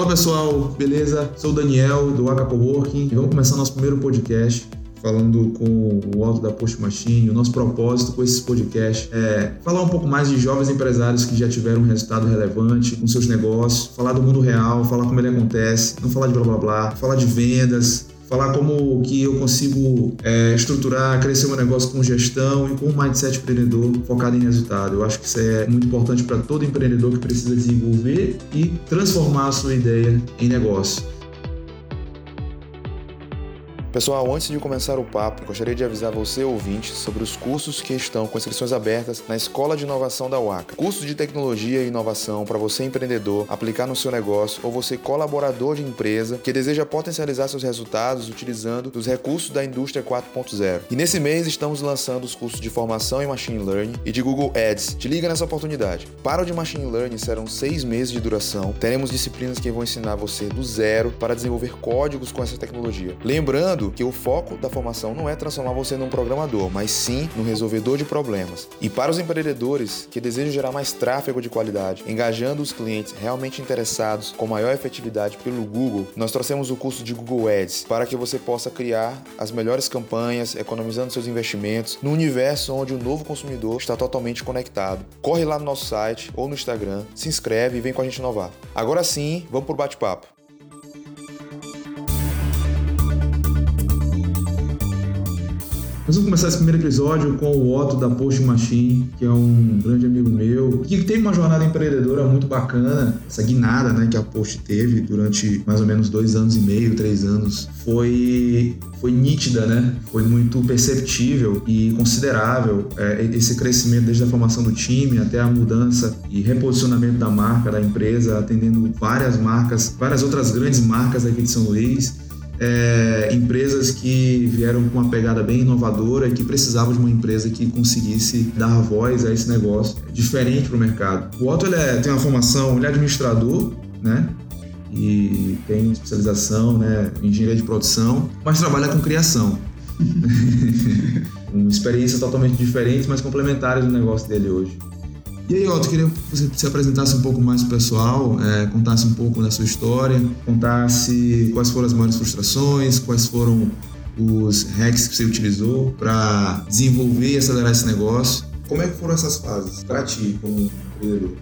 Fala pessoal, beleza? Sou o Daniel do Acapo Working e vamos começar nosso primeiro podcast falando com o Alto da Post Machine. O nosso propósito com esse podcast é falar um pouco mais de jovens empresários que já tiveram um resultado relevante com seus negócios, falar do mundo real, falar como ele acontece, não falar de blá blá blá, falar de vendas, falar como que eu consigo é, estruturar, crescer meu negócio com gestão e com um mindset empreendedor focado em resultado. Eu acho que isso é muito importante para todo empreendedor que precisa desenvolver e transformar a sua ideia em negócio. Pessoal, antes de começar o papo, gostaria de avisar você, ouvinte, sobre os cursos que estão com inscrições abertas na Escola de Inovação da UACA. Curso de tecnologia e inovação para você empreendedor aplicar no seu negócio ou você colaborador de empresa que deseja potencializar seus resultados utilizando os recursos da indústria 4.0. E nesse mês estamos lançando os cursos de formação em Machine Learning e de Google Ads. Te liga nessa oportunidade. Para o de Machine Learning serão seis meses de duração. Teremos disciplinas que vão ensinar você do zero para desenvolver códigos com essa tecnologia. Lembrando Lembrando que o foco da formação não é transformar você num programador, mas sim no resolvedor de problemas. E para os empreendedores que desejam gerar mais tráfego de qualidade, engajando os clientes realmente interessados com maior efetividade pelo Google, nós trouxemos o curso de Google Ads para que você possa criar as melhores campanhas, economizando seus investimentos no universo onde o novo consumidor está totalmente conectado. Corre lá no nosso site ou no Instagram, se inscreve e vem com a gente inovar. Agora sim, vamos para o bate-papo. Nós vamos começar esse primeiro episódio com o Otto da Post Machine, que é um grande amigo meu, que tem uma jornada empreendedora muito bacana. Essa guinada né, que a Post teve durante mais ou menos dois anos e meio, três anos, foi, foi nítida, né? Foi muito perceptível e considerável é, esse crescimento desde a formação do time até a mudança e reposicionamento da marca, da empresa, atendendo várias marcas, várias outras grandes marcas aqui de São Luís é, empresas que vieram com uma pegada bem inovadora e que precisavam de uma empresa que conseguisse dar voz a esse negócio diferente para o mercado. O Otto ele é, tem uma formação, ele é administrador, né? E tem especialização né, em engenharia de produção, mas trabalha com criação. com experiências totalmente diferentes, mas complementares do negócio dele hoje. E aí, Otto, queria que você se apresentasse um pouco mais pro pessoal, é, contasse um pouco da sua história, contasse quais foram as maiores frustrações, quais foram os hacks que você utilizou para desenvolver e acelerar esse negócio. Como é que foram essas fases para ti como empreendedor?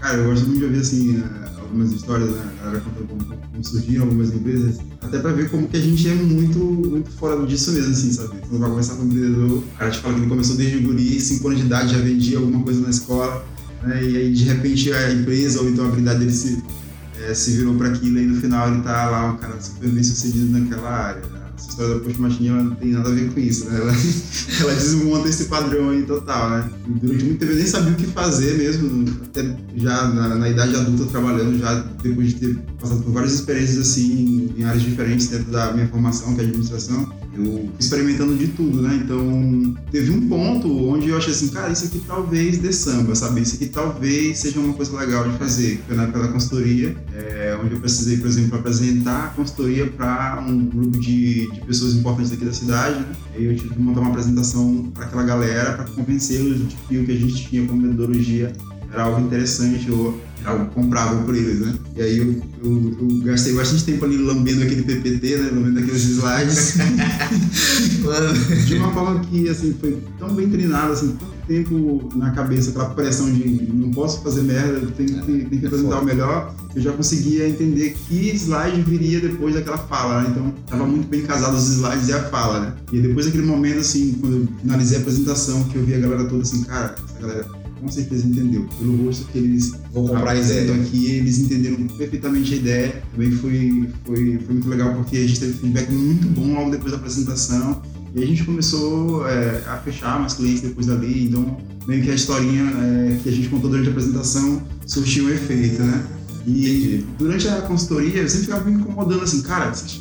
Cara, eu gosto muito de ouvir assim algumas histórias, né? A galera contando como, como, surgiram algumas empresas, até para ver como que a gente é muito, muito fora disso mesmo, assim, sabe? Quando vai conversar com um empreendedor, o cara te fala que ele começou desde o guri, 5 anos de idade, já vendia alguma coisa na escola, né? E aí de repente a empresa ou então a habilidade dele se, é, se virou para aquilo e no final ele tá lá, um cara super bem sucedido naquela área. Né? Essa história da Post Machine não tem nada a ver com isso, né? Ela, ela desmonta esse padrão aí total, né? E durante muito tempo eu nem sabia o que fazer mesmo, até já na, na idade adulta trabalhando, já depois de ter passado por várias experiências assim em áreas diferentes dentro da minha formação, que é administração eu experimentando de tudo, né? Então, teve um ponto onde eu achei assim, cara, isso aqui talvez dê samba, sabe? Isso aqui talvez seja uma coisa legal de fazer. Foi na época da consultoria, é, onde eu precisei, por exemplo, apresentar a consultoria para um grupo de, de, pessoas importantes aqui da cidade, né? E eu tive que montar uma apresentação para aquela galera, para convencê-los de que o que a gente tinha como metodologia era algo interessante ou algo comprável por eles, né? E aí eu, eu, eu, gastei bastante tempo ali lambendo aquele PPT, né? Lambendo aqueles slides. de uma forma que, assim, foi tão bem treinado, assim, tanto tempo na cabeça, aquela pressão de não posso fazer merda, tenho que, tenho que é apresentar o melhor, eu já conseguia entender que slide viria depois daquela fala, né? Então, tava muito bem casado os slides e a fala, né? E depois daquele momento, assim, quando eu finalizei a apresentação, que eu vi a galera toda assim, cara, essa galera com certeza entendeu. Pelo rosto que eles vão comprar a ideia aqui, eles entenderam perfeitamente a ideia. Também foi, foi, foi muito legal porque a gente teve feedback muito bom logo depois da apresentação. E a gente começou é, a fechar mais clientes depois dali. Então, meio que a historinha é, que a gente contou durante a apresentação surtiu um efeito, né? E durante a consultoria, eu sempre ficava me incomodando assim, cara, você acha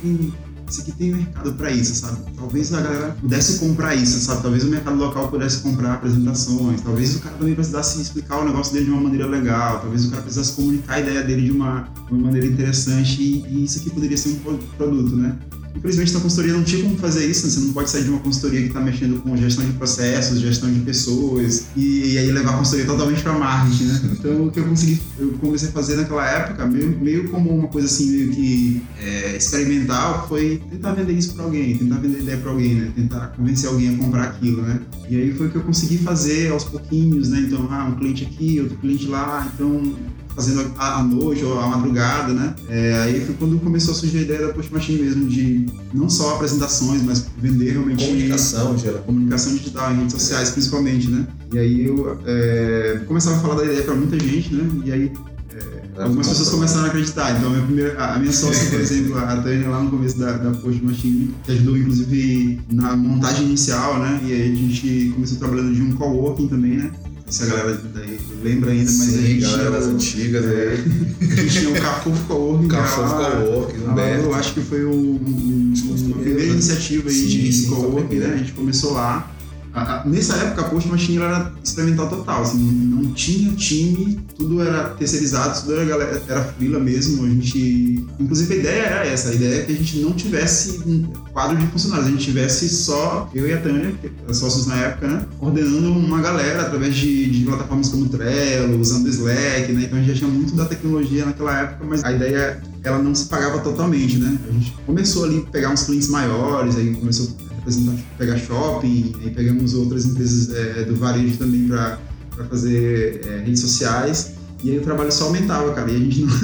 que isso aqui tem mercado para isso, sabe? Talvez a galera pudesse comprar isso, sabe? Talvez o mercado local pudesse comprar apresentações, talvez o cara também precisasse explicar o negócio dele de uma maneira legal, talvez o cara precisasse comunicar a ideia dele de uma, uma maneira interessante e, e isso aqui poderia ser um produto, né? Infelizmente, na consultoria não tinha como fazer isso, né? você não pode sair de uma consultoria que está mexendo com gestão de processos, gestão de pessoas, e, e aí levar a consultoria totalmente para marketing, né? Então, o que eu consegui, eu comecei a fazer naquela época, meio, meio como uma coisa assim, meio que é, experimental, foi tentar vender isso para alguém, tentar vender ideia para alguém, né? Tentar convencer alguém a comprar aquilo, né? E aí foi o que eu consegui fazer aos pouquinhos, né? Então, ah, um cliente aqui, outro cliente lá, então fazendo à noite ou à madrugada, né? É, aí foi quando começou a surgir a ideia da Post Machine mesmo, de não só apresentações, mas vender realmente... Comunicação, geral. Comunicação digital, em redes sociais principalmente, né? E aí eu é, começava a falar da ideia para muita gente, né? E aí é, algumas pessoas começaram a acreditar. Então, a minha, primeira, a minha sócia, por exemplo, a Tânia, lá no começo da, da Post Machine, que ajudou, inclusive, na montagem inicial, né? E aí a gente começou trabalhando de um coworking também, né? Se a galera daí lembra ainda, mas Sim, a gente galera das o- antigas é, aí. a gente tinha o Cafofo Coworking. Cafofo Coworking, Humberto. Eu acho que foi um, um- uma primeira né? iniciativa aí Sim, de coworking, né? A gente começou lá. A- a- nessa época, a Post Machine era experimental total, assim, não, tinha time, tudo era terceirizado, tudo era, galera, era freela mesmo. A gente, inclusive, a ideia era essa: a ideia é que a gente não tivesse um quadro de funcionários, a gente tivesse só eu e a Tânia, que eram sócios na época, né? Coordenando uma galera através de, de plataformas como Trello, usando Slack, né? Então a gente já tinha muito da tecnologia naquela época, mas a ideia ela não se pagava totalmente, né? A gente começou ali a pegar uns clientes maiores, aí começou pegar shopping, aí pegamos outras empresas é, do varejo também para fazer é, redes sociais. E aí o trabalho só aumentava, cara, e a gente não,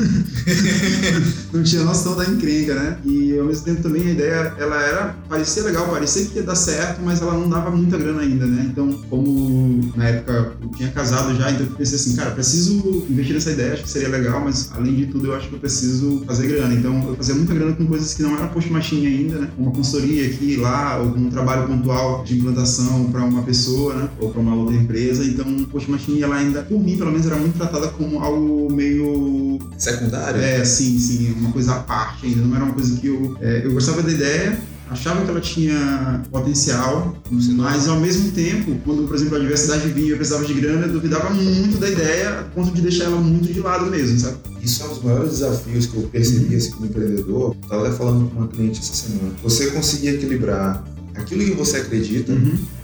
não tinha noção da encrenca, né? E ao mesmo tempo também a ideia, ela era, parecia legal, parecia que ia dar certo, mas ela não dava muita grana ainda, né? Então, como na época eu tinha casado já, então eu pensei assim, cara, preciso investir nessa ideia, acho que seria legal, mas além de tudo eu acho que eu preciso fazer grana. Então eu fazia muita grana com coisas que não era post machine ainda, né? Uma consultoria aqui, lá, ou com um trabalho pontual de implantação para uma pessoa, né? Ou para uma outra empresa. Então, post machine ela ainda, por mim, pelo menos, era muito tratada como algo meio Secundário? é, sim, sim, uma coisa à parte ainda, não era uma coisa que eu. é, eu gostava da ideia, achava que ela tinha potencial, mas ao mesmo tempo, quando, por exemplo, a diversidade vinha e eu precisava de grana, eu duvidava muito da ideia, a ponto de deixar ela muito de lado mesmo, sabe? Isso é um dos maiores desafios que eu percebi assim, como empreendedor. Estava até falando com uma cliente essa semana. Você conseguir equilibrar aquilo que você acredita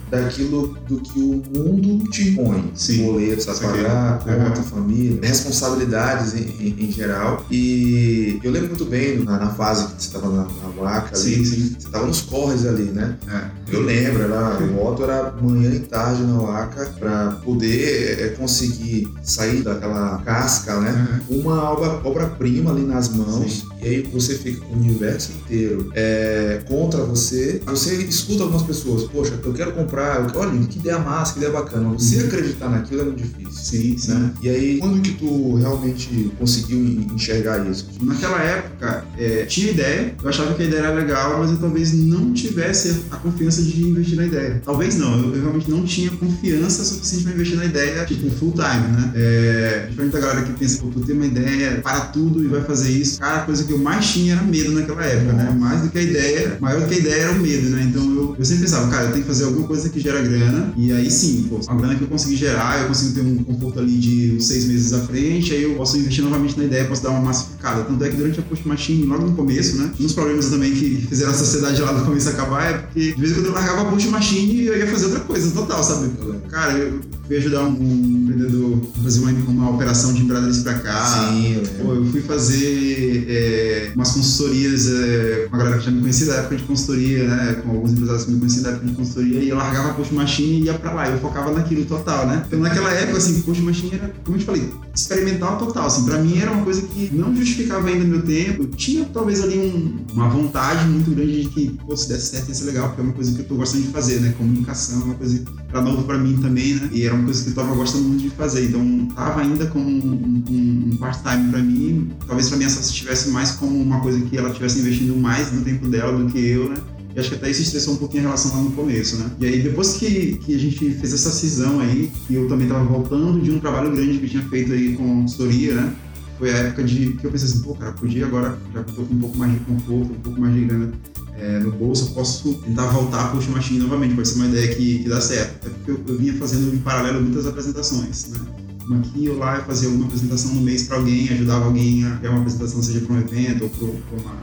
daquilo do que o mundo te impõe. Sim. Boletos a pagar, conta, família, responsabilidades em, em- em geral. E eu lembro muito bem na, na fase que você estava na, na vaca ali. Sim. Você estava nos corres ali, né? É. Eu lembro, era, o Otto era manhã e tarde na Waka para poder é, conseguir sair daquela casca, né? Uma obra- obra-prima ali nas mãos, Sim. e aí você fica com o universo inteiro é, contra você. Você escuta algumas pessoas, poxa, eu quero comprar, eu- olha, que ideia massa, que ideia bacana. Você acreditar naquilo é muito difícil. Sim, sim. Né? E aí, quando que tu realmente conseguiu en- enxergar isso? Naquela época, é, tinha ideia, eu achava que a ideia era legal, mas eu talvez não tivesse a confiança de investir na ideia. Talvez não, eu, eu realmente não tinha confiança suficiente para investir na ideia, tipo, full time, né? É, diferente da galera que pensa, pô, tu tem uma ideia, para tudo e vai fazer isso. Cara, a coisa que eu mais tinha era medo naquela época, né? Mais do que a ideia, maior do que a ideia era o medo, né? Então eu, eu sempre pensava, cara, eu tenho que fazer alguma coisa que gera grana, e aí sim, pô, a grana que eu consegui gerar, eu consigo ter um conforto ali de uns seis meses à frente, aí eu posso investir novamente na ideia, posso dar uma massificada. Tanto é que durante a Post Machine, logo no começo, né? Um dos problemas também que fizeram a sociedade lá no começo acabar é porque de vez em quando eu largava a Post Machine e eu ia fazer outra coisa total, sabe? Cara, eu fui ajudar um, um empreendedor a fazer uma, uma operação de Imperatriz pra cá. Sim. Pô, eu fui fazer é, umas consultorias é, com a galera que já me conhecia da época de consultoria, né? Com alguns empresários que me conheciam da época de consultoria, e eu largava a Post Machine e ia pra lá. Eu focava naquilo total, né? Então naquela época, assim, Post Machine era, como eu te falei, experimental total. Assim, pra mim era uma coisa que não justificava ainda meu tempo. Eu tinha talvez ali um- uma vontade muito grande de que, pô, se desse certo ia ser legal, porque é uma coisa que eu tô gostando de fazer, né? Comunicação é uma coisa que era novo pra mim também, né? E era uma coisa que eu tava gostando muito de fazer. Então tava ainda como um, um- um part-time pra mim. Talvez pra mim essa estivesse mais como uma coisa que ela estivesse investindo mais no tempo dela do que eu, né? E acho que até isso estressou um pouquinho a relação lá no começo, né? E aí, depois que, que a gente fez essa cisão aí, e eu também tava voltando de um trabalho grande que eu tinha feito aí com consultoria, né? Foi a época de que eu pensei assim, pô, cara, podia agora, já que eu tô com um pouco mais de conforto, um pouco mais de grana é, no bolso, eu posso tentar voltar a Push Machine novamente, pode ser uma ideia que, que dá certo. Até porque eu, eu vinha fazendo em paralelo muitas apresentações, né? Uma aqui ou lá eu fazia uma apresentação no mês para alguém, ajudava alguém a criar uma apresentação, seja para um evento ou para uma,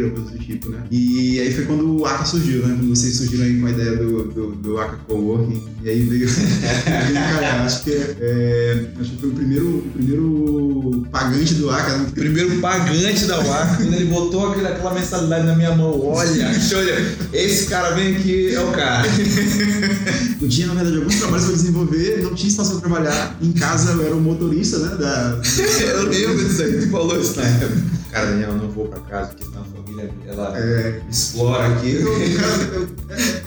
coisa do tipo, né? E aí foi quando o Aka surgiu, né? Quando vocês surgiram aí com a ideia do, do, do Aka Coworking, e aí veio, cara, acho que, é, acho que foi o primeiro, o primeiro pagante do Aka, né? Primeiro pagante da Waka, quando ele botou aquela, aquela mensalidade na minha mão, olha, olha, esse cara vem aqui, é o cara. Eu tinha, na verdade, alguns trabalhos para desenvolver, não tinha espaço para trabalhar. Em casa eu era o motorista, né? Da... eu lembro disso aí, tu falou isso na época. Cara, Daniel, eu não vou pra casa, porque senão a família ela É, explora aqui. Eu, cara,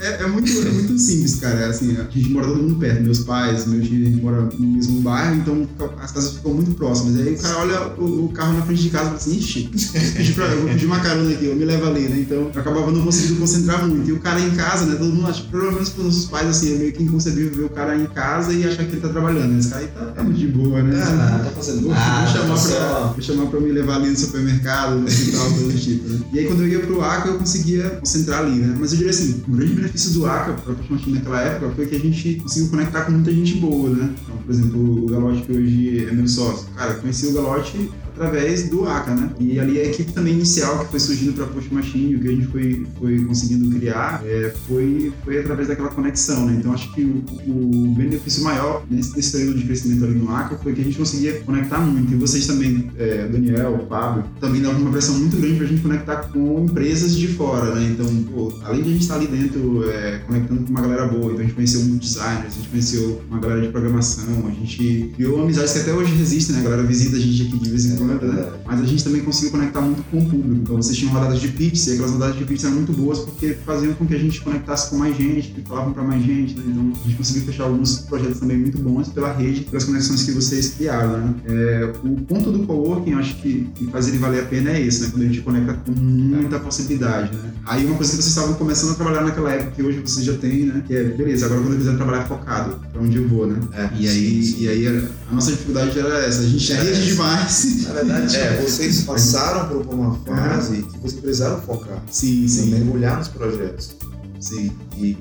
é, é- é muito, é muito simples, cara. É Assim, a gente mora todo mundo perto, meus pais, meus filhos, a gente mora no mesmo bairro, então as casas ficam muito próximas. Aí o cara olha o, o carro na frente de casa e fala assim, ixi, pra, eu vou pedir uma carona aqui, eu me levo ali, né? Então eu acabava não conseguindo concentrar muito. E o cara em casa, né? Todo mundo acha, provavelmente para os nossos pais, assim, é meio que inconcebível ver o cara em casa e achar que ele tá trabalhando. Esse cara aí tá, tá muito de boa, né? Ah, tá fazendo Vou, nada, vou chamar tá pra, vou chamar pra me levar ali no supermercado, no hospital, coisa do tipo, né? E aí quando eu ia pro ACA, eu conseguia concentrar ali, né? Mas eu diria assim, o grande benefício do ACA, pra Machine naquela época, foi que a gente conseguiu conectar com muita gente boa, né? Então, por exemplo, o Galote, que hoje é meu sócio. Cara, conheci o Galote através do ACA, né? E ali a equipe também inicial que foi surgindo para Post Machine, o que a gente foi, foi conseguindo criar, é, foi, foi através daquela conexão, né? Então acho que o, o benefício maior nesse, nesse período de crescimento ali no ACA foi que a gente conseguia conectar muito. E vocês também, é, Daniel, o Fábio, também davam uma pressão muito grande pra gente conectar com empresas de fora, né? Então, pô, além de a gente estar ali dentro é, conectando com uma galera boa, então a gente conheceu muitos designers, a gente conheceu uma galera de programação, a gente criou amizades que até hoje resistem, né? A galera visita a gente aqui de vez em quando, né? Mas a gente também conseguiu conectar muito com o público. Então vocês tinham rodadas de pitch, e aquelas rodadas de pitch eram muito boas porque faziam com que a gente conectasse com mais gente, que falavam para mais gente, né? Então a gente conseguiu fechar alguns projetos também muito bons pela rede, pelas conexões que vocês criaram, né? É, o ponto do coworking, eu acho que, que faz ele valer a pena é esse, né? Quando a gente conecta com muita possibilidade, né? Aí uma coisa que vocês estavam começando a trabalhar naquela época, que hoje vocês já têm, né? Que é, beleza, agora quando eu quiser trabalhar focado, pra onde eu vou, né? É, E aí, e aí a, nossa dificuldade era essa, a gente é rede demais. Verdade, é, vocês passaram por uma fase que vocês precisaram focar, Sim, né, sim, mergulhar nos projetos. sim. E, e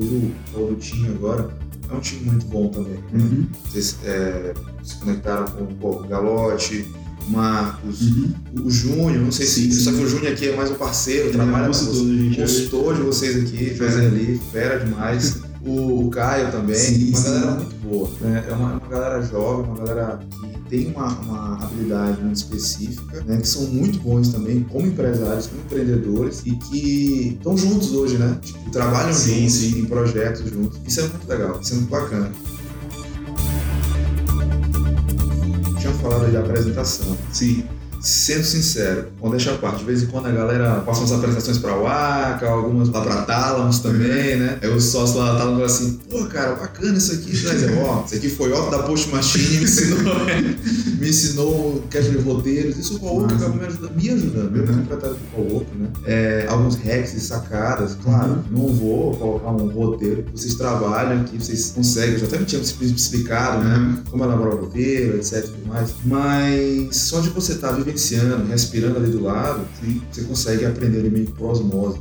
o falou do time agora, é um time muito bom também. né? Uhum. Vocês é, se conectaram com pô, o Galote, o Marcos, Uhum. o Júnior, não sei Sim, se. sim. Só que o Júnior aqui é mais um parceiro, é trabalha com consultor vocês. gente. consultor de vocês aqui, Fera. fazendo ali, fera demais. O, Caio também, Sim, uma sim. galera muito boa. Né? É uma, uma galera jovem, uma galera que tem uma, uma habilidade muito específica, né? que são muito bons também como empresários, como empreendedores e que estão juntos hoje, né? Tipo, trabalham Sim, juntos sim. em projetos juntos. Isso é muito legal, isso é muito bacana. Tinha falado aí da apresentação. Sim. Sendo sincero, vou deixar a parte. De vez em quando a galera passa umas apresentações pra Waka, algumas lá pra Talamos também, né? Aí os sócios lá da Talamos falam assim, pô, cara, bacana isso aqui. Ó, isso aqui foi Otto da Post Machine, me ensinou, me ensinou o cast de roteiros. Isso o Massa. acabou me ajudando, me ajudando. Eu Uhum. tratado de co-work, né? É, alguns hacks e sacadas, claro. Não vou colocar um roteiro. Vocês trabalham aqui, vocês conseguem. Eu já até me tinha explicado, né? Uhum. como elaborar o roteiro, etc e tudo mais. Mas só de você estar vivenciando, respirando ali do lado, você consegue aprender ali meio por osmose.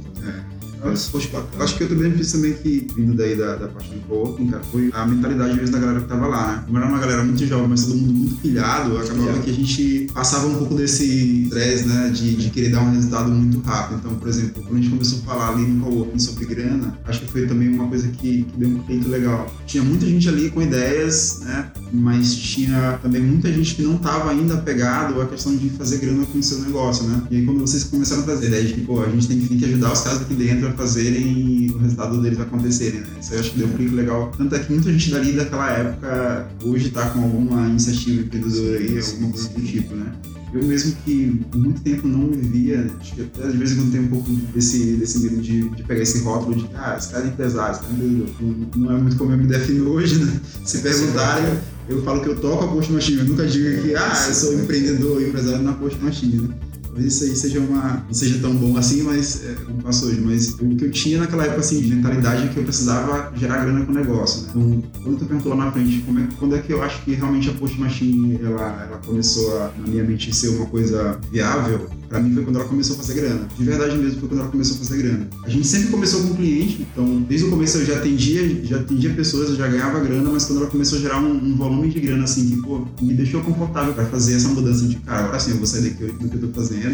Acho- que outro benefício também que, vindo daí da, da parte do coworking, cara, foi a mentalidade mesmo da galera que tava lá, né? Como era uma galera muito jovem, mas todo mundo muito pilhado, acabava que a gente passava um pouco desse estresse, né? De, de querer dar um resultado muito rápido. Então, por exemplo, quando a gente começou a falar ali no coworking sobre grana, acho que foi também uma coisa que, que deu um feito legal. Tinha muita gente ali com ideias, né? Mas tinha também muita gente que não tava ainda apegado à questão de fazer grana com o seu negócio, né? E aí quando vocês começaram a trazer a ideia de que, pô, a gente tem que, tem que ajudar os caras aqui dentro fazerem o resultado deles acontecerem, né? Isso eu acho que deu um clique legal. Tanto é que muita gente dali daquela época hoje tá com alguma iniciativa empreendedora aí, alguma coisa do tipo, né? Eu mesmo que por muito tempo não vivia, acho que até de vez em quando tem um pouco desse, desse medo de, de pegar esse rótulo de, ah, esse cara é empresário, esse cara é empreendedor. Não é muito como eu me defino hoje, né? Se perguntarem, eu falo que eu toco a Post Machine, eu nunca digo que, ah, eu sou empreendedor, empresário na Post Machine, né? Talvez isso aí seja uma, não seja tão bom assim, mas é, como passou hoje. Mas o que eu tinha naquela época, assim, de mentalidade é que eu precisava gerar grana com o negócio, né? Então, quando tu perguntou lá na frente, é, quando é que eu acho que realmente a Post Machine, ela, ela começou a, na minha mente, ser uma coisa viável, pra mim foi quando ela começou a fazer grana. De verdade mesmo, foi quando ela começou a fazer grana. A gente sempre começou com cliente, então, desde o começo eu já atendia, já atendia pessoas, eu já ganhava grana, mas quando ela começou a gerar um, um volume de grana, assim, que, pô, me deixou confortável pra fazer essa mudança de, cara, agora sim, eu vou sair daqui do que eu tô fazendo,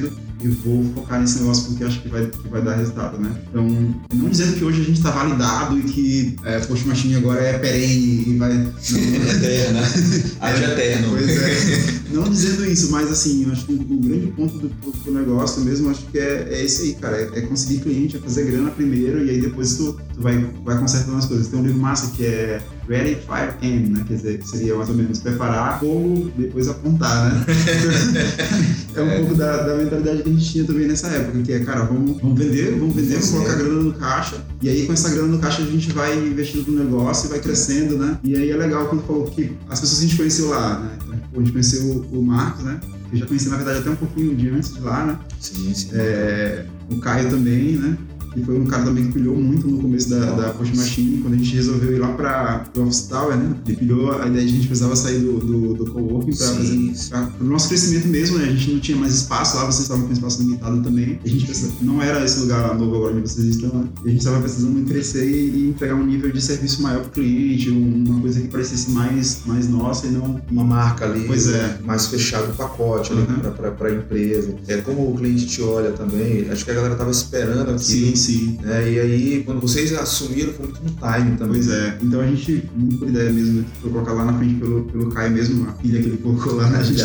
e vou focar nesse negócio porque acho que vai, que vai dar resultado, né? Então, não dizendo que hoje a gente está validado e que é, Post Machine agora é perene e vai... Não, eterna. Haja eterno. Pois é. Não dizendo isso, mas assim, acho que o grande ponto do, do negócio mesmo, acho que é, é esse aí, cara. É, é, conseguir cliente, é fazer grana primeiro e aí depois tu, tu vai, vai consertando as coisas. Tem um livro massa que é Ready, Fire, Aim, né? Quer dizer, seria mais ou menos preparar, fogo, depois apontar, né? É um é. pouco da, da, mentalidade que a gente tinha também nessa época, que é, cara, vamos, vamos vender, vamos vender, vamos colocar grana no caixa, e aí com essa grana no caixa a gente vai investindo no negócio e vai crescendo, né? E aí é legal quando falou que as pessoas que a gente conheceu lá, né? a gente conheceu o Marcos, né? Eu já conheci, na verdade, até um pouquinho de antes de lá, né? Sim, sim. É, o Caio também, né? Que foi um cara também que pilhou muito no começo da, da Post Machine, quando a gente resolveu ir lá para o Office Tower, né? Ele pilhou a ideia de que a gente precisava sair do, do, do coworking para o nosso crescimento mesmo, né? A gente não tinha mais espaço lá, vocês estavam com espaço limitado também. A gente precisava, não era esse lugar novo agora onde vocês estão, né? E a gente estava precisando crescer e, entregar um nível de serviço maior para o cliente, uma coisa que parecesse mais, mais nossa e não... Uma marca ali, pois é. mais fechado o pacote uhum. para a empresa. É como o cliente te olha também, acho que a galera estava esperando aqui. Sim, sim. Né? E aí, quando vocês assumiram, foi muito no time também. Pois é. Então a gente, muito por ideia mesmo, foi colocar lá na frente pelo, pelo Caio mesmo, a pilha que ele colocou lá, né? A gente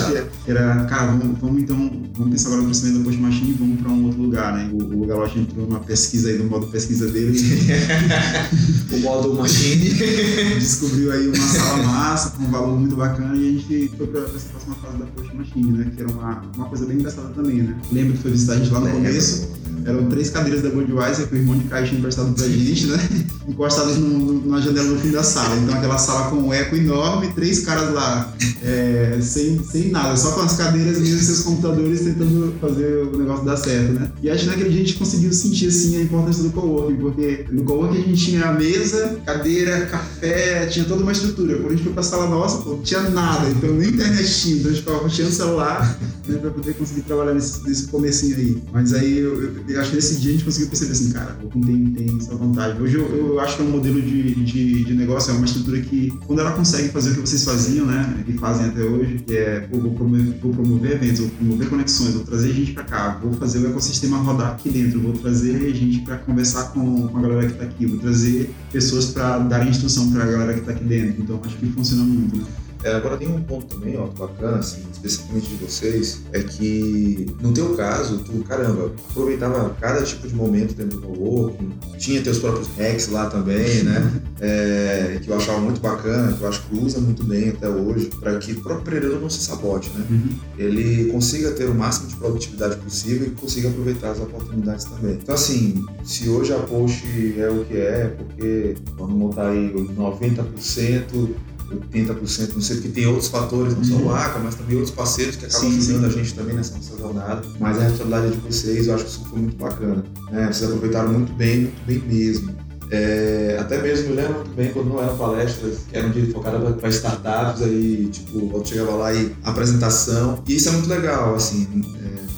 era, cara, vamos, vamos então, vamos pensar agora no crescimento da Post Machine e vamos para um outro lugar, né? O, o Galote entrou numa pesquisa aí, no modo pesquisa dele. o modo Machine. Descobriu aí uma sala massa, com um valor muito bacana e a gente foi para essa próxima fase da Post Machine, né? Que era uma, uma coisa bem engraçada também, né? Lembro que foi visitar a gente lá no começo eram três cadeiras da Budweiser que o irmão de Caio tinha emprestado pra gente, né? Encostadas na janela no fim da sala. Então aquela sala com um eco enorme, três caras lá, é, sem, sem nada, só com as cadeiras e os seus computadores tentando fazer o negócio dar certo, né? E acho que naquele dia a gente conseguiu sentir assim a importância do coworking, porque no coworking a gente tinha a mesa, cadeira, café, tinha toda uma estrutura. Quando a gente foi pra sala nossa, pô, não tinha nada, então nem internet tinha, então a gente ficava puxando o celular né, pra poder conseguir trabalhar nesse, nesse comecinho aí. Mas aí eu, eu acho que nesse dia a gente conseguiu perceber assim, cara, o Open tem, tem essa vantagem. Hoje eu, eu acho que é um modelo de, de, de, negócio, é uma estrutura que, quando ela consegue fazer o que vocês faziam, né, e fazem até hoje, que é, pô, vou promover, vou promover eventos, vou promover conexões, vou trazer gente para cá, vou fazer o ecossistema rodar aqui dentro, vou trazer gente para conversar com, com a galera que está aqui, vou trazer pessoas para darem instrução para a galera que está aqui dentro. Então acho que funciona muito, né? É, agora tem um ponto também, ó, bacana, assim, especificamente de vocês, é que no teu caso, tu, caramba, aproveitava cada tipo de momento dentro do coworking, tinha teus próprios hacks lá também, né? É, que eu achava muito bacana, que eu acho que usa muito bem até hoje, para que o próprio empreendedor não se sabote, né? Uhum. Ele consiga ter o máximo de produtividade possível e consiga aproveitar as oportunidades também. Então, assim, se hoje a Post é o que é, porque vamos montar aí 90% 80%, não sei, porque tem outros fatores, não só o uhum. ACA, mas também outros parceiros que acabam ajudando a gente também nessa nossa jornada. Mas a responsabilidade é de vocês, eu acho que isso foi muito bacana. Né? Vocês aproveitaram muito bem, muito bem mesmo. É, até mesmo eu lembro muito bem quando não eram palestras, que eram de focada para startups, aí, tipo, eu chegava lá e apresentação. E isso é muito legal, assim,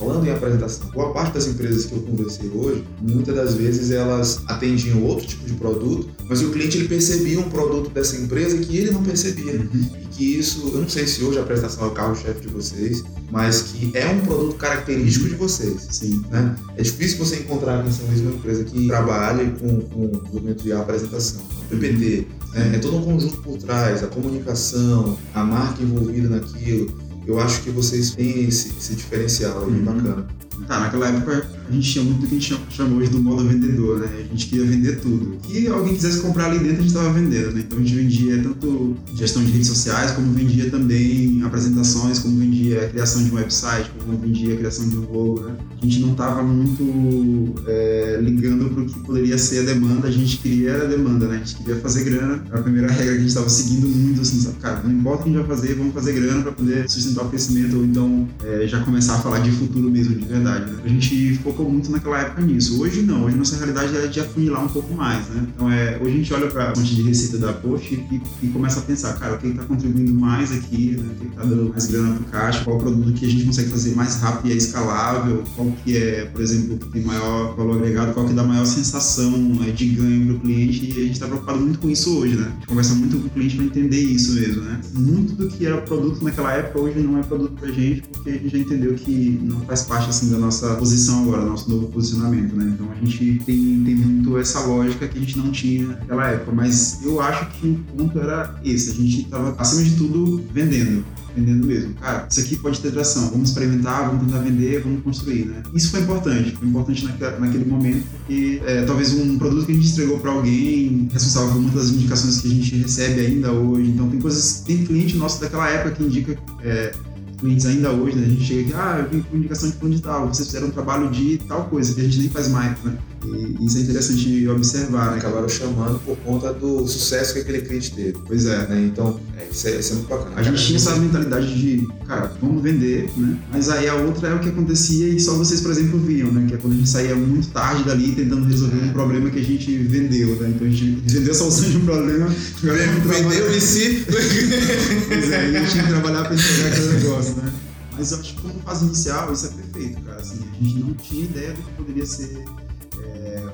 falando em apresentação. Boa parte das empresas que eu conversei hoje, muitas das vezes elas atendiam outro tipo de produto, mas o cliente ele percebia um produto dessa empresa que ele não percebia. Uhum. E que isso, eu não sei se hoje a apresentação é o carro-chefe de vocês, mas que é um produto característico de vocês. Sim. Né? É difícil você encontrar em São Luís uma empresa que trabalhe com, com o desenvolvimento de apresentação. PPT, né? é todo um conjunto por trás, a comunicação, a marca envolvida naquilo. Eu acho que vocês têm esse, esse diferencial aí uhum. bacana. Tá, naquela época a gente tinha muito do que a gente chama hoje do modo vendedor, né? A gente queria vender tudo. E alguém quisesse comprar ali dentro, a gente estava vendendo, né? Então a gente vendia tanto gestão de redes sociais, como vendia também apresentações, como vendia a criação de um website, como vendia a criação de um logo, né? A gente não estava muito é, ligando para o que poderia ser a demanda, a gente queria a demanda, né? A gente queria fazer grana. A primeira regra que a gente estava seguindo muito, assim, sabe? Cara, não importa o que a gente vai fazer, vamos fazer grana para poder sustentar o crescimento ou então é, já começar a falar de futuro mesmo, de verdade A gente focou muito naquela época nisso. Hoje não, hoje nossa realidade é de afunilar um pouco mais, né? Então é, hoje a gente olha para a fonte de receita da Post e, e, começa a pensar, cara, o que está contribuindo mais aqui, né? O que está dando mais grana para o caixa, qual produto que a gente consegue fazer mais rápido e é escalável, qual que é, por exemplo, que tem maior valor agregado, qual que dá maior sensação né, de ganho para o cliente e a gente está preocupado muito com isso hoje, né? A gente conversa muito com o cliente para entender isso mesmo, né? Muito do que era produto naquela época hoje não é produto para gente porque a gente já entendeu que não faz parte assim da nossa posição agora, nosso novo posicionamento, né? Então a gente tem, tem muito essa lógica que a gente não tinha naquela época, mas eu acho que o ponto era esse, a gente estava acima de tudo vendendo vendendo mesmo. Cara, isso aqui pode ter tração, vamos experimentar, vamos tentar vender, vamos construir, né? Isso foi importante, foi importante naquele momento, porque é, talvez um produto que a gente entregou para alguém, responsável por muitas indicações que a gente recebe ainda hoje. Então, tem coisas, tem cliente nosso daquela época que indica. É, clientes ainda hoje, né? A gente chega aqui, ah, eu vim com indicação de plano de tal, vocês fizeram um trabalho de tal coisa, que a gente nem faz mais, né? E isso é interessante observar, né? Acabaram chamando por conta do sucesso que aquele cliente teve. Pois é. Né? Então, é, isso, é, isso, é, muito bacana. A gente tinha essa mentalidade de, cara, vamos vender, né? Mas aí a outra é o que acontecia e só vocês, por exemplo, viam, né? Que é quando a gente saía muito tarde dali tentando resolver é. um problema que a gente vendeu, né? Então a gente vendeu a solução de um problema. Vendeu em si. pois é, a gente tinha que trabalhar para entregar aquele negócio, né? Mas eu acho que como fase inicial isso é perfeito, cara. Assim, a gente não tinha ideia do que poderia ser é,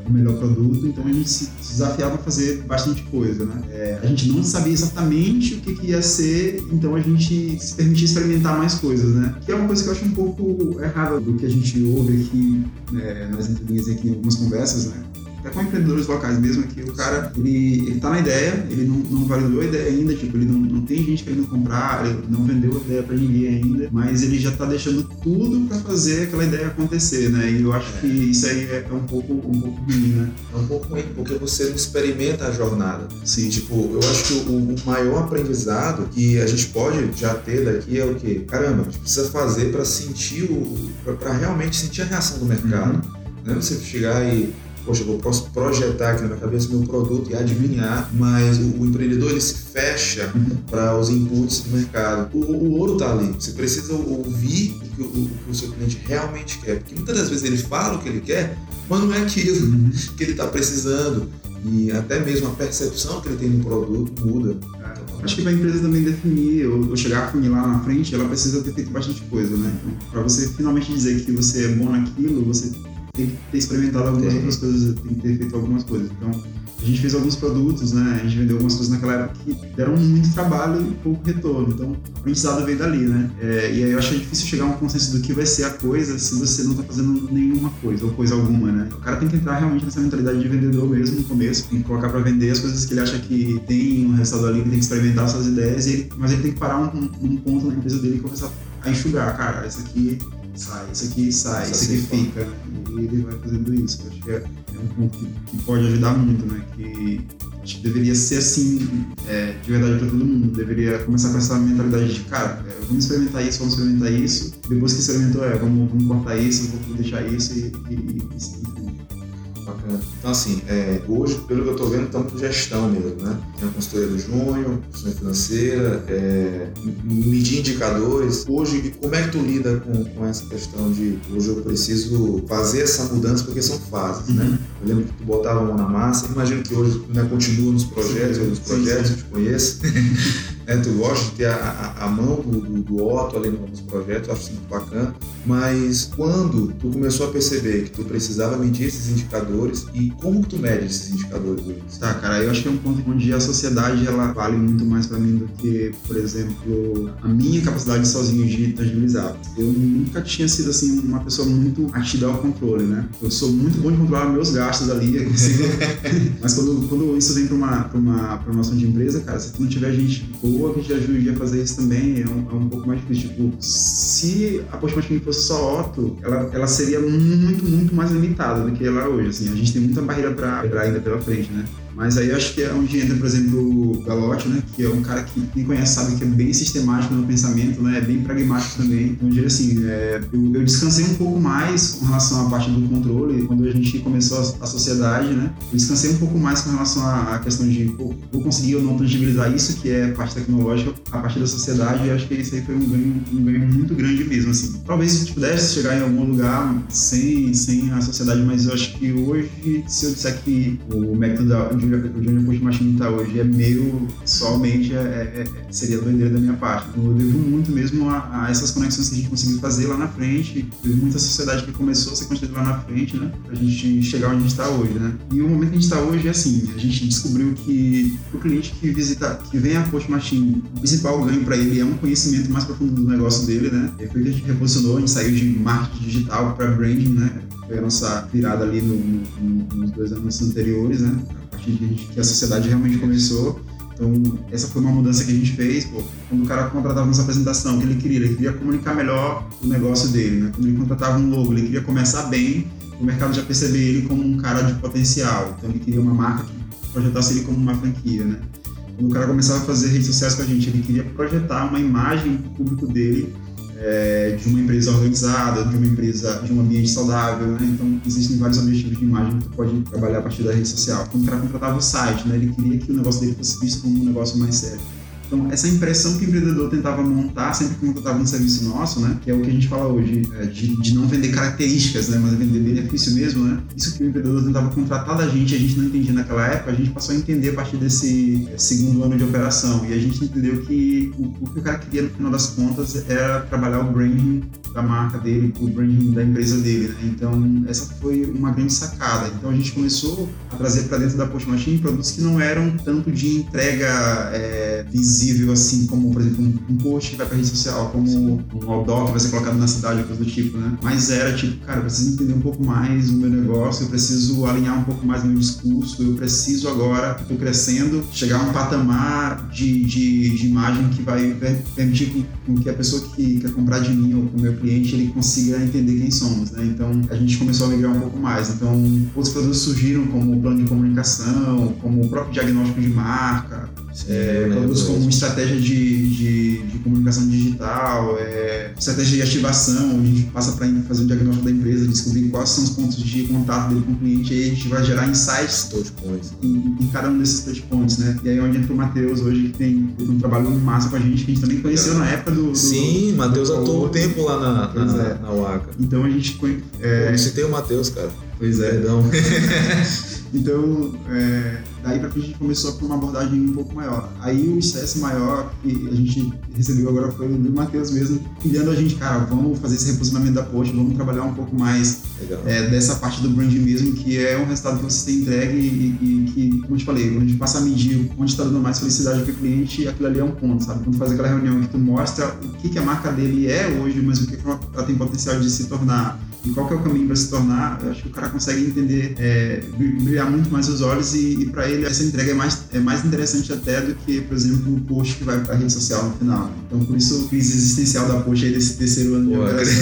o melhor produto, então a gente se desafiava a fazer bastante coisa, né? É, a gente não sabia exatamente o que, que, ia ser, então a gente se permitia experimentar mais coisas, né? Que é uma coisa que eu acho um pouco errada do que a gente ouve aqui né, nas entrelinhas aqui em algumas conversas, né? Até com empreendedores locais mesmo, que o cara, ele, ele tá na ideia, ele não, não validou a ideia ainda, tipo, ele não, não tem gente querendo comprar, ele não vendeu a ideia para ninguém ainda, mas ele já tá deixando tudo para fazer aquela ideia acontecer, né? E eu acho é. que isso aí é, é, um pouco um pouco ruim, né? É um pouco ruim, porque você não experimenta a jornada. Sim. Tipo, eu acho que o, o maior aprendizado que a gente pode já ter daqui é o quê? Caramba, a gente precisa fazer para sentir o. para realmente sentir a reação do mercado. Uhum. Não é você chegar e poxa, eu posso projetar aqui na minha cabeça meu produto e adivinhar, mas o, o empreendedor ele se fecha para os inputs do mercado. O, o ouro está ali, você precisa ouvir o que o, o que o, seu cliente realmente quer, porque muitas das vezes ele fala o que ele quer, mas não é aquilo uhum. que ele está precisando. E até mesmo a percepção que ele tem no produto muda. Acho que para a empresa também definir ou, chegar a funilar lá na frente, ela precisa ter feito bastante coisa, né? Então, para você finalmente dizer que você é bom naquilo, você tem que ter experimentado algumas outras coisas, tem que ter feito algumas coisas. Então, a gente fez alguns produtos, né? A gente vendeu algumas coisas naquela época que deram muito trabalho e pouco retorno. Então, o aprendizado veio dali, né? É, e aí eu acho difícil chegar a um consenso do que vai ser a coisa se você não está fazendo nenhuma coisa, ou coisa alguma, né? O cara tem que entrar realmente nessa mentalidade de vendedor mesmo no começo, tem que colocar para vender as coisas que ele acha que tem um resultado ali, que tem que experimentar suas ideias, ele, mas ele tem que parar um, um ponto na empresa dele e começar a enxugar, cara, isso aqui sai, isso aqui sai, isso aqui fica. E ele vai fazendo isso. Eu acho que é, é um ponto que, que, pode ajudar muito, né? Que acho que deveria ser assim, é, de verdade para todo mundo. Deveria começar com essa mentalidade de, cara, é, vamos experimentar isso, vamos experimentar isso. Depois que experimentou, é, vamos, vamos cortar isso, vamos deixar isso e, e, e, e Bacana. Então, assim, é, hoje, pelo que eu estou vendo, estamos com gestão mesmo, né? Tem a consultoria do Junho, consultoria financeira, é, medir indicadores. Hoje, como é que tu lida com, com essa questão de hoje eu preciso fazer essa mudança porque são fases, né? uhum. né? Eu lembro que tu botava a mão na massa, imagino que hoje né, continua nos projetos, eu nos projetos, sim, sim. eu te conheço. É, tu gosta de ter a, a, a mão do, do, do, Otto ali nos projetos, acho muito bacana. Mas quando tu começou a perceber que tu precisava medir esses indicadores e como que tu mede esses indicadores hoje? Tá, cara, eu acho que é um ponto onde a sociedade ela vale muito mais para mim do que, por exemplo, a minha capacidade sozinho de tangibilizar. Eu nunca tinha sido assim uma pessoa muito atida ao controle, né? Eu sou muito bom de controlar meus gastos ali, consigo... mas quando, quando isso vem para uma, pra uma, pra uma noção de empresa, cara, se tu não tiver gente boa que te ajude a fazer isso também é um, é um pouco mais difícil. Tipo, se a Post Machine fosse só Otto, ela, ela seria muito, muito mais limitada do que ela é hoje. Assim, a gente tem muita barreira para quebrar ainda pela frente, né? Mas aí eu acho que é onde entra, por exemplo, o Galotti, né? Que é um cara que quem conhece sabe que é bem sistemático no pensamento, né? É bem pragmático também. Então, eu diria assim, é, eu, eu, descansei um pouco mais com relação à parte do controle quando a gente começou a, a sociedade, né? Eu descansei um pouco mais com relação à, à questão de, pô, vou conseguir ou não tangibilizar isso, que é parte tecnológica, a partir da sociedade. E acho que isso aí foi um ganho, um ganho muito grande mesmo, assim. Talvez se pudesse chegar em algum lugar sem, sem a sociedade, mas eu acho que hoje, se eu disser que o método de onde, onde a Push Machine está hoje é meio somente é, é, é, seria doideira da minha parte. Eu devo muito mesmo a, a, essas conexões que a gente conseguiu fazer lá na frente, teve muita sociedade que começou a ser construída lá na frente, né? Pra gente chegar onde a gente está hoje, né? E o momento que a gente está hoje é assim, a gente descobriu que o cliente que visita, que vem a Post Machine, o principal ganho para ele é um conhecimento mais profundo do negócio dele, né? Foi que a gente reposicionou, a gente saiu de marketing digital para branding, né? Foi a nossa virada ali no, no, nos dois anos anteriores, né? Que, que a sociedade realmente começou. Então, essa foi uma mudança que a gente fez. Pô, quando o cara contratava nossa apresentação, o que ele queria? Ele queria comunicar melhor o negócio dele, né? Quando ele contratava um logo, ele queria começar bem, o mercado já perceber ele como um cara de potencial. Então, ele queria uma marca que projetasse ele como uma franquia, né? Quando o cara começava a fazer redes sociais com a gente, ele queria projetar uma imagem público dele é, de uma empresa organizada, de uma empresa, de um ambiente saudável, né? Então, existem vários objetivos de imagem que tu pode trabalhar a partir da rede social. Quando o cara contratava o site, né? Ele queria que o negócio dele fosse visto como um negócio mais sério. Então, essa impressão que o empreendedor tentava montar sempre que contratava um serviço nosso, né, que é o que a gente fala hoje, é de, de, não vender características, né, mas vender benefício mesmo, né, isso que o empreendedor tentava contratar da gente, a gente não entendia naquela época, a gente passou a entender a partir desse é, segundo ano de operação. E a gente entendeu que o, o que o cara queria no final das contas era trabalhar o branding da marca dele, o branding da empresa dele, né? Então, essa foi uma grande sacada. Então, a gente começou a trazer para dentro da Post Machine produtos que não eram tanto de entrega é, visível, assim, como, por exemplo, um, um post que vai para rede social, como um outdoor que vai ser colocado na cidade, coisa do tipo, né? Mas era tipo, cara, eu preciso entender um pouco mais o meu negócio, eu preciso alinhar um pouco mais meu discurso, eu preciso agora, estou crescendo, chegar a um patamar de, de, de imagem que vai permitir com, que a pessoa que quer comprar de mim ou com o meu ele consiga entender quem somos, né? Então a gente começou a migrar um pouco mais. Então outros produtos surgiram como o plano de comunicação, como o próprio diagnóstico de marca, é, produtos como estratégia de, de, de comunicação digital, é, estratégia de ativação, onde a gente passa para fazer um diagnóstico da empresa, descobrir quais são os pontos de contato dele com o cliente, e aí a gente vai gerar insights touch points, em, em, cada um desses touch points, né? E aí é onde entra o Matheus hoje, que tem um trabalho massa com a gente, que a gente também conheceu é. na época do. do Sim, Matheus atuou um tempo lá na, na, é. na UACA. Então a gente. É... Eu citei o Matheus, cara. Pois é. Perdão. então, é, daí pra frente a gente começou com uma abordagem um pouco maior. Aí o estresse maior que a gente recebeu agora foi o do Matheus mesmo, pilhando a gente, cara, vamos fazer esse reposicionamento da post, vamos trabalhar um pouco mais é, dessa parte do brand mesmo, que é um resultado que você tem entregue e, e, que, como eu te falei, quando a gente passa a medir onde está dando mais felicidade para o cliente, aquilo ali é um ponto, sabe? Quando faz aquela reunião que tu mostra o que, que a marca dele é hoje, mas o que, que ela tem potencial de se tornar e qual que é o caminho para se tornar, eu acho que o cara consegue entender, é, brilhar muito mais os olhos e, e para ele essa entrega é mais, é mais interessante até do que, por exemplo, o post que vai para a rede social no final. Então, por isso, crise existencial da post aí desse terceiro ano Pô, de operação.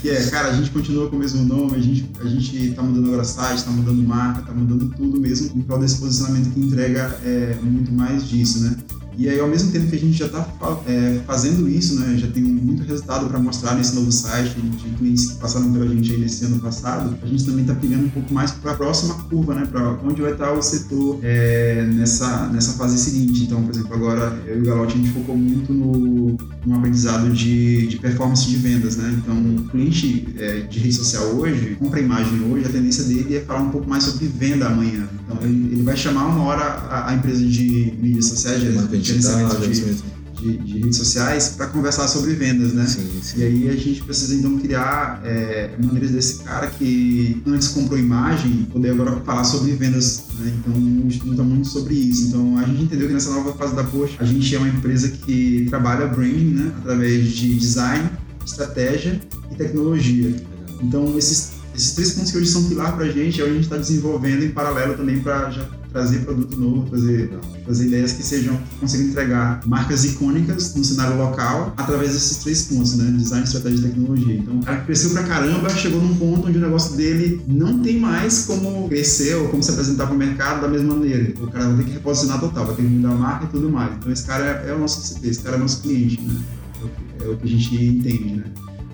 que é, cara, a gente continua com o mesmo nome, a gente, a gente tá mudando agora site, tá mudando marca, tá mudando tudo mesmo em prol desse posicionamento que entrega é, muito mais disso, né? E aí, ao mesmo tempo que a gente já está é, fazendo isso, né, já tem muito resultado para mostrar nesse novo site de clientes que passaram pela gente aí nesse ano passado, a gente também está pilhando um pouco mais para a próxima curva, né, para onde vai estar o setor é, nessa, nessa fase seguinte. Então, por exemplo, agora eu e o Galote a gente focou muito no, no aprendizado de, de performance de vendas, né? Então, o cliente é, de rede social hoje, compra imagem hoje, a tendência dele é falar um pouco mais sobre venda amanhã. Ele, ele vai chamar uma hora a, a empresa de mídias sociais, de gerenciamento de, de, de, redes sociais para conversar sobre vendas, né? Sim, sim. E aí a gente precisa então criar é, maneiras desse cara que antes comprou imagem poder agora falar sobre vendas, né? Então a gente estuda muito sobre isso. Então a gente entendeu que nessa nova fase da Post a gente é uma empresa que trabalha branding, né? Através de design, estratégia e tecnologia. Então esses esses três pontos que hoje são pilar para a gente é o que a gente está desenvolvendo em paralelo também para já trazer produto novo, trazer, trazer ideias que sejam, consigam entregar marcas icônicas no cenário local através desses três pontos, né? Design, estratégia e tecnologia. Então, o cara cresceu pra caramba, chegou num ponto onde o negócio dele não tem mais como crescer ou como se apresentar para o mercado da mesma maneira. O cara vai ter que reposicionar total, vai ter que mudar a marca e tudo mais. Então, esse cara é, é o nosso esse cara é o nosso cliente, né? É o que, é o que a gente entende, né?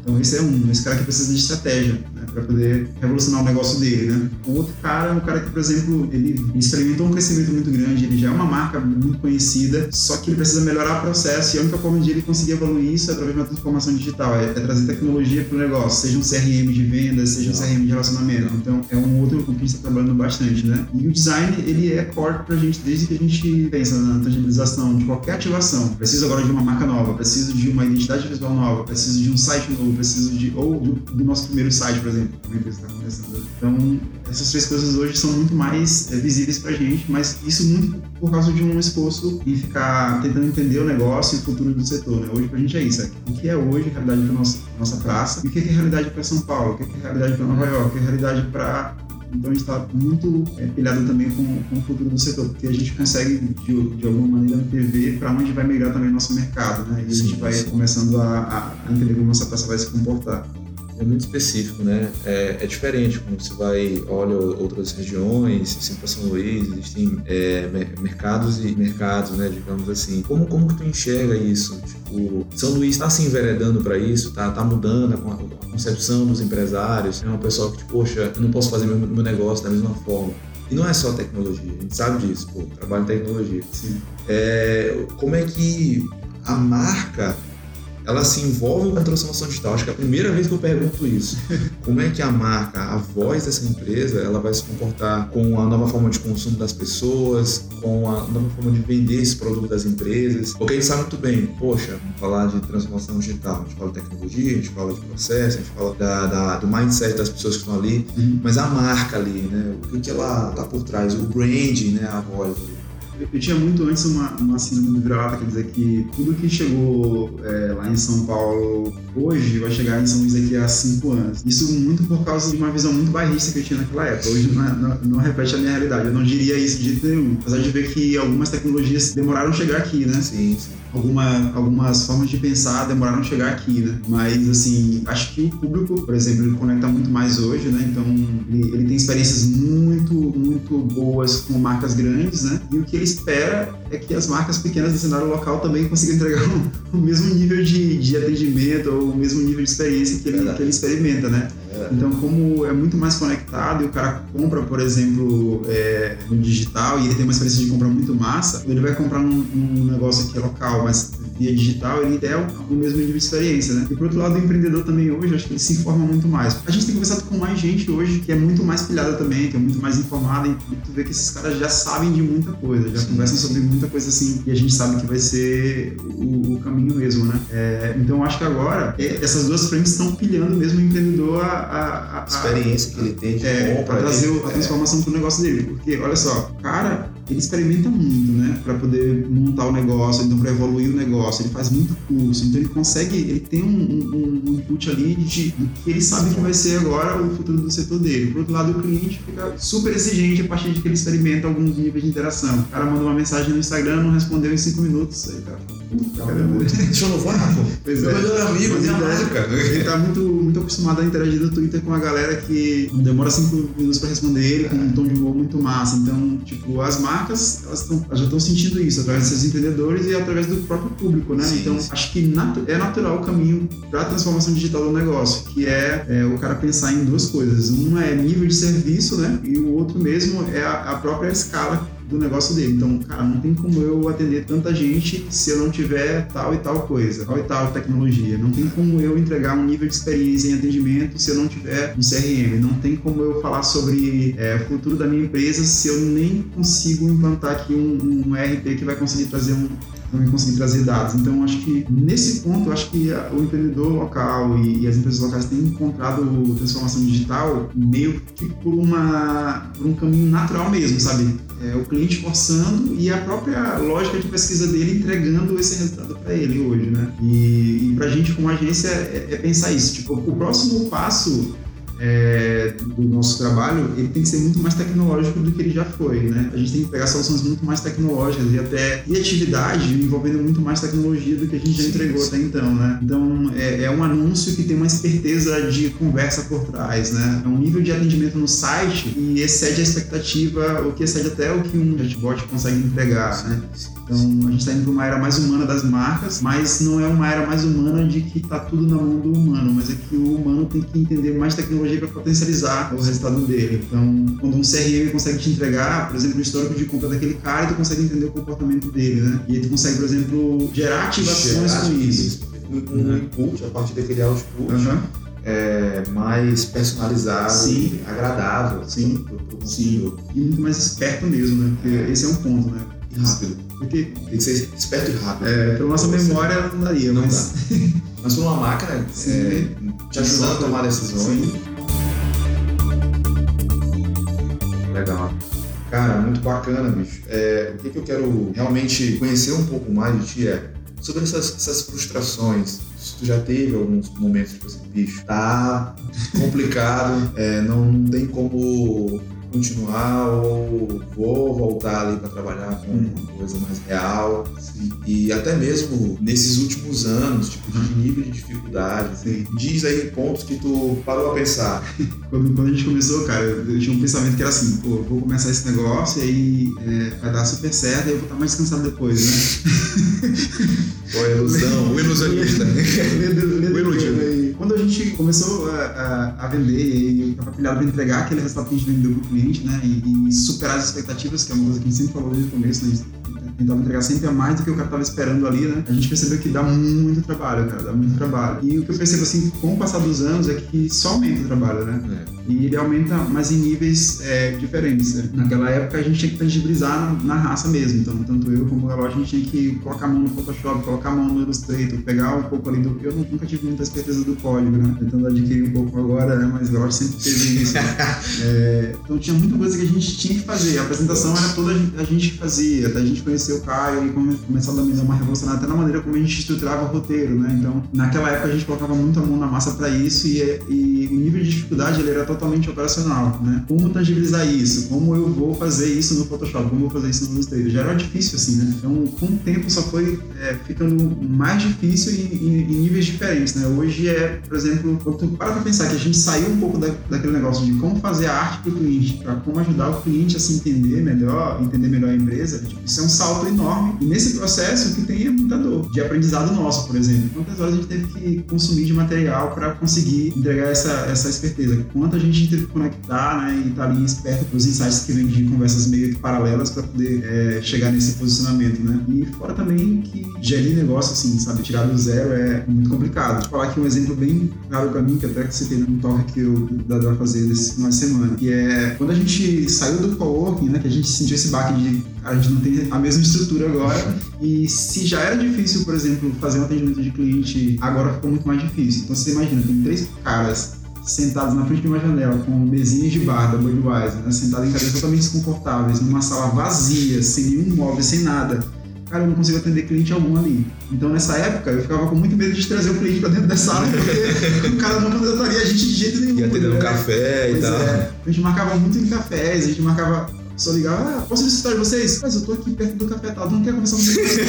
Então esse é um, esse cara que precisa de estratégia? Para poder revolucionar o negócio dele, né? O outro cara é um cara que, por exemplo, ele experimentou um crescimento muito grande, ele já é uma marca muito conhecida, só que ele precisa melhorar o processo e a única forma de ele conseguir evoluir isso é através de uma transformação digital, é, é trazer tecnologia para o negócio, seja um CRM de vendas, seja um CRM de relacionamento. Então, é um outro com que a gente está trabalhando bastante, né? E o design, ele é core para a gente desde que a gente pensa na tangibilização de qualquer ativação. Preciso agora de uma marca nova, preciso de uma identidade visual nova, preciso de um site novo, preciso de ou do, do nosso primeiro site, por exemplo, como a empresa está começando. Então, essas três coisas hoje são muito mais é, visíveis para a gente, mas isso muito por causa de um esforço em ficar tentando entender o negócio e o futuro do setor. Né? Hoje para a gente é isso, é o que é hoje a realidade para nossa nossa praça e o que é, que é realidade para São Paulo, o que é, que é realidade para Nova York, o que é realidade para então a gente está muito é, pilhado também com, com, o futuro do setor, porque a gente consegue, de, de alguma maneira, prever para onde vai migrar também o nosso mercado, né? E sim, a gente vai sim. começando a, a, entender como nossa praça vai se comportar é muito específico, né? É, é, diferente quando você vai, olha outras regiões, assim, para São Luís, existem é, mercados e mercados, né? Digamos assim. Como, como que tu enxerga isso? Tipo, São Luís está se enveredando para isso, tá, tá mudando a, concepção dos empresários. É uma pessoa que, tipo, poxa, eu não posso fazer meu, meu negócio da mesma forma. E não é só tecnologia, a gente sabe disso, pô, trabalho em tecnologia. É, como é que a marca ela se envolve com a transformação digital. Acho que é a primeira vez que eu pergunto isso. Como é que a marca, a voz dessa empresa, ela vai se comportar com a nova forma de consumo das pessoas, com a nova forma de vender esse produto das empresas? Porque a gente sabe muito bem, poxa, vamos falar de transformação digital, a gente fala de tecnologia, a gente fala de processo, a gente fala da, da, do mindset das pessoas que estão ali, uhum. mas a marca ali, né? O que, ela tá por trás, o brand, né? A voz eu tinha muito antes uma, uma síndrome do vira-lata, quer dizer que tudo que chegou é, lá em São Paulo hoje vai chegar em São Luís daqui a cinco anos. Isso muito por causa de uma visão muito bairrista que eu tinha naquela época. Hoje não, não, não repete a minha realidade. Eu não diria isso de jeito nenhum. Apesar de ver que algumas tecnologias demoraram a chegar aqui, né? Sim, sim alguma, algumas formas de pensar demoraram a chegar aqui, né? Mas, assim, acho que o público, por exemplo, ele conecta muito mais hoje, né? Então, ele, ele tem experiências muito, muito boas com marcas grandes, né? E o que ele espera é que as marcas pequenas do cenário local também consigam entregar o, o mesmo nível de, de atendimento ou o mesmo nível de experiência que ele, que ele experimenta, né? Então, como é muito mais conectado e o cara compra, por exemplo, é, no digital e ele tem uma experiência de compra muito massa, ele vai comprar num, num negócio que é local, mas via digital, ele é o, mesmo nível de experiência, né? E por outro lado, o empreendedor também hoje, acho que ele se informa muito mais. A gente tem conversado com mais gente hoje que é muito mais pilhada também, que é muito mais informada, e tu vê que esses caras já sabem de muita coisa, já sim, conversam sobre muita coisa assim, e a gente sabe que vai ser o, o caminho mesmo, né? É, então, acho que agora, é, essas duas frentes estão pilhando mesmo o empreendedor a, a, a experiência que ele tem de é, compra, trazer a transformação é. pro negócio dele, porque, olha só, cara ele experimenta muito, né, para poder montar o negócio, então para evoluir o negócio, ele faz muito curso, então ele consegue, ele tem um, um, um input ali de, de, que ele sabe que vai ser agora o futuro do setor dele. Por outro lado, o cliente fica super exigente a partir de que ele experimenta alguns níveis de interação. O cara manda uma mensagem no Instagram, não respondeu em cinco minutos, aí tá Deixa eu no vácuo. Pois é. Meu melhor amigo, minha marca. Ele tá muito, muito acostumado a interagir no Twitter com a galera que demora cinco minutos pra responder ele, com um tom de humor muito massa. Então, tipo, as marcas, elas, tão, elas já estão sentindo isso através desses empreendedores e através do próprio público, né? Sim, então, sim. acho que é natural o caminho para a transformação digital do negócio, que é, é, o cara pensar em duas coisas. Um é nível de serviço, né? E o outro mesmo é a, a própria escala do negócio dele. Então, cara, não tem como eu atender tanta gente se eu não tiver tal e tal coisa, tal e tal tecnologia. Não tem como eu entregar um nível de experiência em atendimento se eu não tiver um CRM. Não tem como eu falar sobre é, o futuro da minha empresa se eu nem consigo implantar aqui um, um RP que vai conseguir trazer um, também conseguir trazer dados. Então, acho que nesse ponto, acho que o empreendedor local e, e, as empresas locais têm encontrado transformação digital meio que por, uma, por um caminho natural mesmo, sabe? É, o cliente forçando e a própria lógica de pesquisa dele entregando esse resultado para ele hoje, né? E, e para a gente, como agência, é, é pensar isso. Tipo, o próximo passo é, do nosso trabalho, ele tem que ser muito mais tecnológico do que ele já foi, né? A gente tem que pegar soluções muito mais tecnológicas e até e atividade envolvendo muito mais tecnologia do que a gente já entregou até então, né? Então é, é, um anúncio que tem uma esperteza de conversa por trás, né? É um nível de atendimento no site e excede a expectativa, o que excede até o que um chatbot consegue entregar, né? Então a gente está indo para uma era mais humana das marcas, mas não é uma era mais humana de que está tudo na mão do humano, mas é que o humano tem que entender mais tecnologia para potencializar o resultado dele. Então, quando um CRM consegue te entregar, por exemplo, o histórico de compra daquele cara, tu consegue entender o comportamento dele, né? E aí tu consegue, por exemplo, gerar ativações Gerar com isso. Um, um input, a partir daquele output, Aham. é, mais personalizado Sim. agradável Sim. pro, pro Sim. E muito mais esperto mesmo, né? Porque esse é um ponto, né? Rápido. Porque, Tem que ser esperto e rápido. é, pela nossa memória não daria, Não mas. Mas por uma máquina Sim. é, te ajudando a tomar decisões. Sim. Legal. Cara, muito bacana, bicho. É, o que, que eu quero realmente conhecer um pouco mais de ti é sobre essas, essas frustrações. Se tu já teve alguns momentos tipo assim, bicho, tá complicado, é, não tem como continuar ou vou voltar ali para trabalhar com Hum. uma coisa mais real. E até mesmo nesses últimos anos, tipo, de nível de dificuldade. Sim. Diz aí pontos que tu parou a pensar. Quando, quando a gente começou, cara, eu, eu tinha um pensamento que era assim, pô, vou começar esse negócio e aí é, vai dar super certo e eu vou estar mais descansado depois, né? É a ilusão? O ilusionista. O iludido. e Quando a gente começou a, a- a vender e eu tava pilhado para entregar aquele resultado que a gente vendeu pro cliente, né? E, e superar as expectativas, que é uma coisa que a gente sempre falou desde o começo, né? Tentava entregar sempre a mais do que o cara tava esperando ali, né? A gente percebeu que dá muito trabalho, cara, dá muito trabalho. E o que eu percebo, assim, com o passar dos anos é que só aumenta o trabalho, né? E ele aumenta, mas em níveis é, diferentes. né? Naquela época a gente tinha que tangibilizar na, na raça mesmo. Então, tanto eu como o Galote, a gente tinha que colocar a mão no Photoshop, colocar a mão no Illustrator, pegar um pouco ali do. Eu nunca tive muita certeza do código, né? Tentando adquirir um pouco agora, né? Mas o Galote sempre teve isso. É, então tinha muita coisa que a gente tinha que fazer. A apresentação era toda a gente que fazia, até a gente conhecer o Caio e come- começar a dar uma revolucionada até na maneira como a gente estruturava o roteiro, né? Então, naquela época a gente colocava muito a mão na massa para isso e, e o nível de dificuldade ele era totalmente operacional, né? Como tangibilizar isso? Como eu vou fazer isso no Photoshop? Como eu vou fazer isso no Illustrator? Já era difícil assim, né? Então, com o tempo só foi é, ficando mais difícil em, em- níveis diferentes, né? Hoje é, por exemplo, tu para pra pensar que a gente saiu um pouco da, daquele negócio de como fazer a arte pro cliente, para como ajudar o cliente a se entender melhor, entender melhor a empresa, tipo, isso é um salto enorme. E nesse processo, o que tem é muita dor. De aprendizado nosso, por exemplo. Quantas horas a gente teve que consumir de material para conseguir entregar essa, essa esperteza? Quanto a gente teve que conectar né, e estar ali esperto para os insights que vêm de conversas meio que paralelas para poder é, chegar nesse posicionamento, né? E fora também que gerir negócio, assim, sabe? Tirar do zero é muito complicado. Vou falar aqui um exemplo bem claro para mim, que até que citei no toque que eu dá pra fazer desse final semana, que é quando a gente saiu do coworking, né, que a gente sentiu esse baque de a gente não tem a mesma estrutura agora e se já era difícil, por exemplo, fazer um atendimento de cliente, agora ficou muito mais difícil. Então você imagina, tem três caras sentados na frente de uma janela com mesinhas de bar da Budweiser, né, sentados em cadeiras totalmente desconfortáveis, numa sala vazia, sem nenhum móvel, sem nada. Cara, eu não consigo atender cliente algum ali. Então, nessa época, eu ficava com muito medo de trazer o cliente pra dentro da sala, porque o cara não contrataria a gente de jeito nenhum. Ia atender no né? café e Pois tal. é. A gente marcava muito em cafés, a gente marcava. Só ligava, ah, posso visitar vocês? Mas eu tô aqui perto do café tal, não quer conversar com vocês?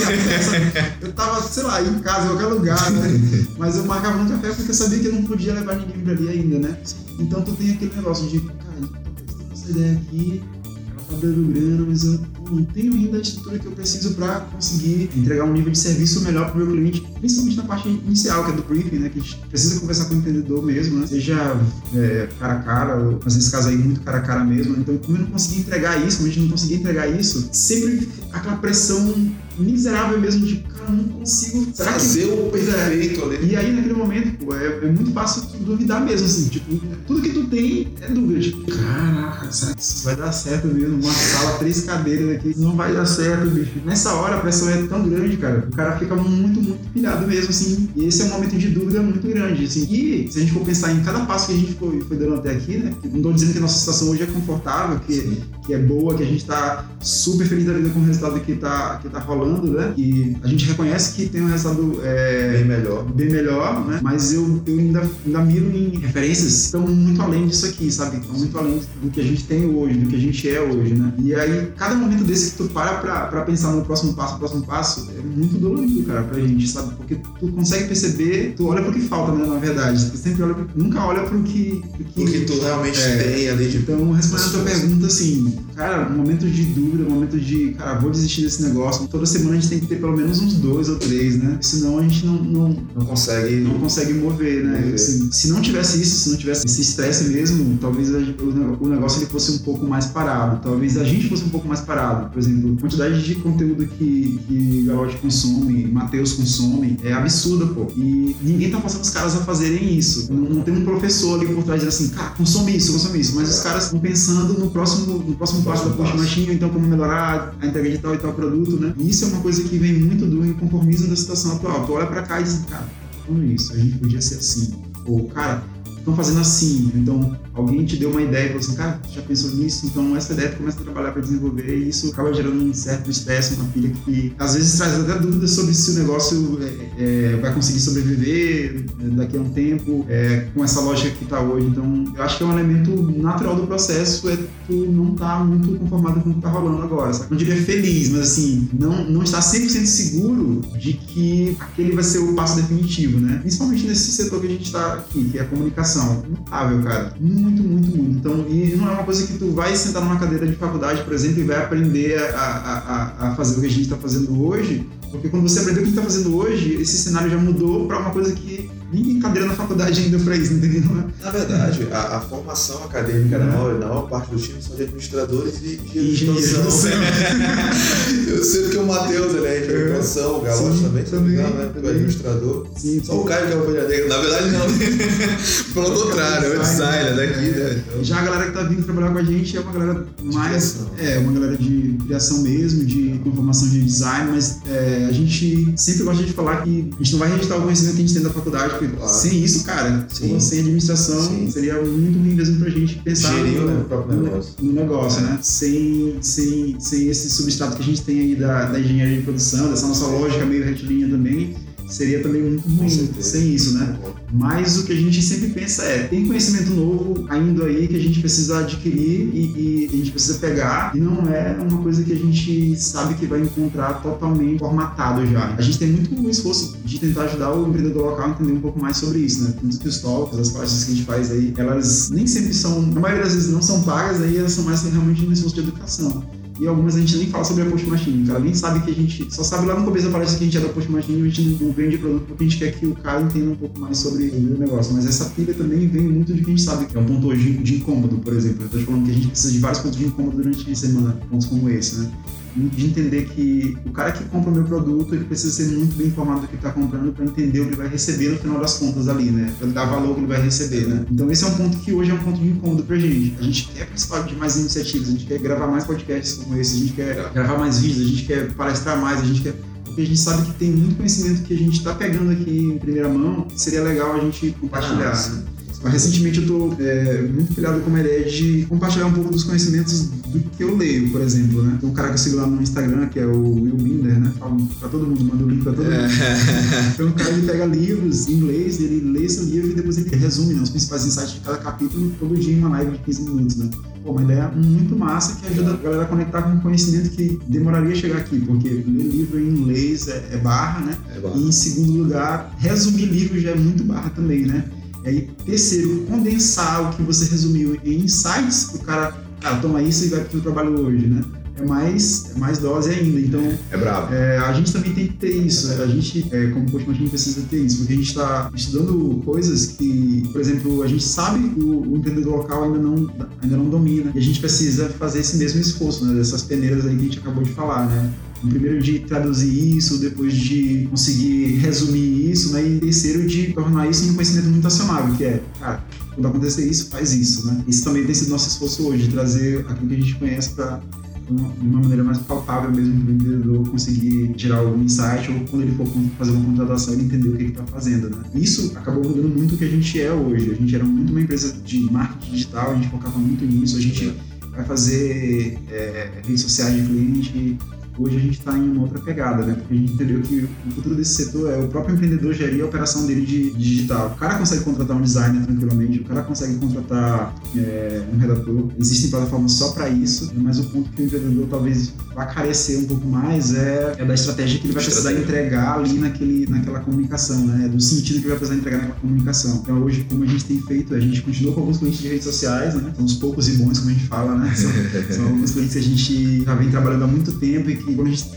Eu tava, sei lá, em casa, em qualquer lugar, né? Mas eu marcava no café porque eu sabia que eu não podia levar ninguém pra ali ainda, né? Então tu tem aquele negócio de, cara, tô testando essa ideia aqui, ela tá dando grana, mas eu não tenho ainda a estrutura que eu preciso para conseguir entregar um nível de serviço melhor pro meu cliente, principalmente na parte inicial, que é do briefing, né? Que a gente precisa conversar com o empreendedor mesmo, né? Seja é, cara a cara, ou mas nesse caso aí muito cara a cara mesmo. né? Então, como eu não conseguia entregar isso, como a gente não conseguia entregar isso, sempre aquela pressão miserável mesmo de, cara, não consigo. Será que Fazer o Pois é. perfeito ali. e aí, naquele momento, pô, é, é muito fácil duvidar mesmo, assim, tipo, tudo que tu tem é dúvida, tipo, caraca, será que isso vai dar certo mesmo? Uma sala, três cadeiras aqui, não vai dar certo, bicho. Nessa hora a pressão é tão grande, cara, o cara fica muito, muito pilhado mesmo, assim, e esse é um momento de dúvida muito grande, assim. E se a gente for pensar em cada passo que a gente foi, foi dando até aqui, né, não tô dizendo que a nossa situação hoje é confortável, que, que é boa, que a gente tá super feliz da vida com o resultado que tá, que tá rolando, né, e a gente reconhece que tem um resultado é, Bem melhor. bem melhor, né? Mas eu, eu ainda, ainda miro em referências que estão muito além disso aqui, sabe? Estão muito além do que a gente tem hoje, do que a gente é hoje, né? E aí, cada momento desse que tu para pra, pra pensar no próximo passo, próximo passo, é muito dolorido, cara, pra gente, sabe? Porque tu consegue perceber, tu olha pro que falta, né? Na verdade. Tu sempre olha, nunca olha pro que... pro O que tu realmente É. tem ali de Então, respondendo a tua pergunta, assim, cara, momentos de dúvida, momentos de, cara, vou desistir desse negócio. Toda semana a gente tem que ter pelo menos uns dois ou três, né? Senão a gente não, não, não consegue não consegue mover, né? Mover. Assim, se não tivesse isso, se não tivesse esse estresse mesmo, talvez o negócio ele fosse um pouco mais parado. Talvez a gente fosse um pouco mais parado. Por exemplo, a quantidade de conteúdo que, que Galote consome, Matheus consome, é absurda, pô. E ninguém tá passando os caras a fazerem isso. Não, não tem um professor ali por trás dizendo assim, cara, consome isso, consome isso. Mas os caras estão pensando no próximo, no próximo passo da ou então como melhorar a entrega de tal e tal produto, né? E isso é uma coisa que vem muito do inconformismo da situação atual. Tu olha pra cá e diz, cara, como isso? A gente podia ser assim. Ou, cara, estão fazendo assim. Então, alguém te deu uma ideia e falou assim, cara, já pensou nisso? Então, essa ideia tu começa a trabalhar para desenvolver e isso acaba gerando um certo estresse, uma pilha que às vezes traz até dúvidas sobre se o negócio é, é, vai conseguir sobreviver né, daqui a um tempo é, com essa lógica que está hoje. Então, eu acho que é um elemento natural do processo é tu não tá muito conformado com o que tá rolando agora. Sabe? Não diria feliz, mas assim, não, não está 100% seguro de que aquele vai ser o passo definitivo, né? Principalmente nesse setor que a gente está aqui, que é a comunicação. Notável, cara. Muito, muito, muito. Então, e não é uma coisa que tu vai sentar numa cadeira de faculdade, por exemplo, e vai aprender a, a, a, a fazer o que a gente está fazendo hoje, porque quando você aprendeu o que está fazendo hoje, esse cenário já mudou para uma coisa que nem cadeira na faculdade ainda para isso, entendeu? Na verdade, a, a formação acadêmica é. na, maior, na maior parte dos times são de administradores e de educação. Eu sei que o Matheus ele é de é. educação, o Galote também, se não né? é administrador. Sim, Só o Caio que é o negra. Na verdade, não. Pelo contrário, é o designer daqui, né? Então... Já a galera que tá vindo trabalhar com a gente é uma galera mais. É, uma galera de criação mesmo, de informação de design, mas é, a gente sempre gosta de falar que a gente não vai registrar o conhecimento que a gente tem da faculdade Claro. Sem isso, cara, Sim. sem administração, Sim. seria muito ruim mesmo pra gente pensar Gerir no, o próprio negócio. No, negócio, né? Sem, sem, sem esse substrato que a gente tem aí da, da engenharia de produção, dessa nossa lógica meio retilínea também, seria também muito ruim sem isso, né? Mas o que a gente sempre pensa é, tem conhecimento novo ainda aí que a gente precisa adquirir e, e, a gente precisa pegar e não é uma coisa que a gente sabe que vai encontrar totalmente formatado já. A gente tem muito esforço de tentar ajudar o empreendedor local a entender um pouco mais sobre isso, né? Tanto que os talks, as palestras que a gente faz aí, elas nem sempre são, na maioria das vezes não são pagas, aí elas são mais realmente um esforço de educação e algumas a gente nem fala sobre a Post Machine. O cara nem sabe que a gente. Só sabe lá no começo palestra que a gente é da Post Machine e a gente não vende produto porque a gente quer que o cara entenda um pouco mais sobre o negócio. Mas essa pilha também vem muito de que a gente sabe que é um ponto de incômodo, por exemplo. Eu tô falando que a gente precisa de vários pontos de incômodo durante a semana, pontos como esse, né? De entender que o cara que compra o meu produto ele precisa ser muito bem informado do que está comprando para entender o que ele vai receber no final das contas ali, né? Para dar valor que ele vai receber, né? Então esse é um ponto que hoje é um ponto de incômodo para gente. A gente quer participar de mais iniciativas, a gente quer gravar mais podcasts como esse, a gente quer gravar mais vídeos, a gente quer palestrar mais, a gente quer porque a gente sabe que tem muito conhecimento que a gente está pegando aqui em primeira mão seria legal a gente compartilhar. Ah, recentemente eu estou é, muito pilhado com uma ideia de compartilhar um pouco dos conhecimentos do que eu leio, por exemplo, né? Tem um cara que eu sigo lá no Instagram, que é o Will Binder, né? Fala pra todo mundo, manda o link pra todo mundo. É. Então o cara ele pega livros em inglês, ele lê esse livro e depois ele resume né, os principais insights de cada capítulo todo dia em uma live de 15 minutos, né? Pô, uma ideia muito massa que ajuda a galera a conectar com um conhecimento que demoraria a chegar aqui, porque ler livro em inglês é, é barra, né? É barra. E em segundo lugar, resumir livro já é muito barra também, né? E aí, terceiro, condensar o que você resumiu em insights para o cara, cara, toma isso e vai para o trabalho hoje, né? É mais, é mais dose ainda. Então, é brabo. É, a gente também tem que ter isso. A gente, é, como coach gente precisa ter isso, porque a gente está estudando coisas que, por exemplo, a gente sabe que o, o, empreendedor local ainda não, ainda não domina. E a gente precisa fazer esse mesmo esforço, né? Dessas peneiras aí que a gente acabou de falar, né? Primeiro de traduzir isso, depois de conseguir resumir isso, né? E terceiro de tornar isso um conhecimento muito acionável, que é, cara, quando acontecer isso, faz isso, né? Isso também tem sido nosso esforço hoje, trazer aquilo que a gente conhece para de uma maneira mais palpável mesmo para o empreendedor conseguir gerar algum insight ou quando ele for fazer uma contratação ele entender o que ele está fazendo, né? Isso acabou mudando muito o que a gente é hoje. A gente era muito uma empresa de marketing digital, a gente focava muito nisso, a gente vai fazer é, redes sociais de cliente, hoje a gente está em uma outra pegada, né? Porque a gente entendeu que o futuro desse setor é o próprio empreendedor gerir a operação dele de, digital. O cara consegue contratar um designer tranquilamente, o cara consegue contratar é, um redator. Existem plataformas só para isso, mas o ponto que o empreendedor talvez vá carecer um pouco mais é, é da estratégia que ele vai precisar entregar ali naquele, naquela comunicação, né? Do sentido que ele vai precisar entregar naquela comunicação. Então hoje, como a gente tem feito, a gente continua com alguns clientes de redes sociais, né? São os poucos e bons, como a gente fala, né? São, são alguns clientes que a gente já vem trabalhando há muito tempo e que quando a gente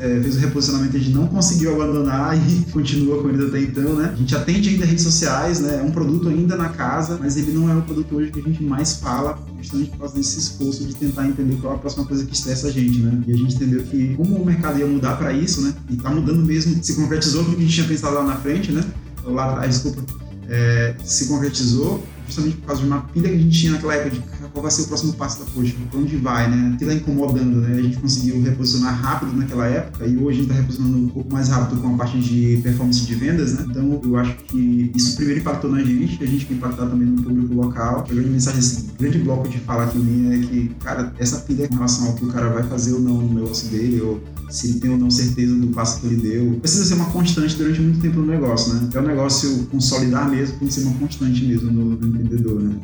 é, fez o reposicionamento a gente não conseguiu abandonar e continua com eles até então, né? A gente atende ainda redes sociais, né? É um produto ainda na casa, mas ele não é o produto hoje que a gente mais fala, justamente por causa desse esforço de tentar entender qual é a próxima coisa que estressa a gente, né? E a gente entendeu que como o mercado ia mudar para isso, né? E tá mudando mesmo, se concretizou o que a gente tinha pensado lá na frente, né? Lá atrás, desculpa, é, se concretizou justamente por causa de uma pilha que a gente tinha naquela época de qual vai ser o próximo passo da Poxa, para onde vai, né? Que tá incomodando, né? A gente conseguiu reposicionar rápido naquela época e hoje a gente está reposicionando um pouco mais rápido com a parte de performance de vendas, né? Então eu acho que isso primeiro impactou na gente, a gente quer impactar também no público local. A grande mensagem, assim, grande bloco de fala aqui minha é que, cara, essa pilha com relação ao que o cara vai fazer ou não no negócio dele, ou se ele tem ou não certeza do passo que ele deu. Precisa ser uma constante durante muito tempo no negócio, né? É um negócio consolidar mesmo, tem que ser uma constante mesmo no, no empreendedor, né?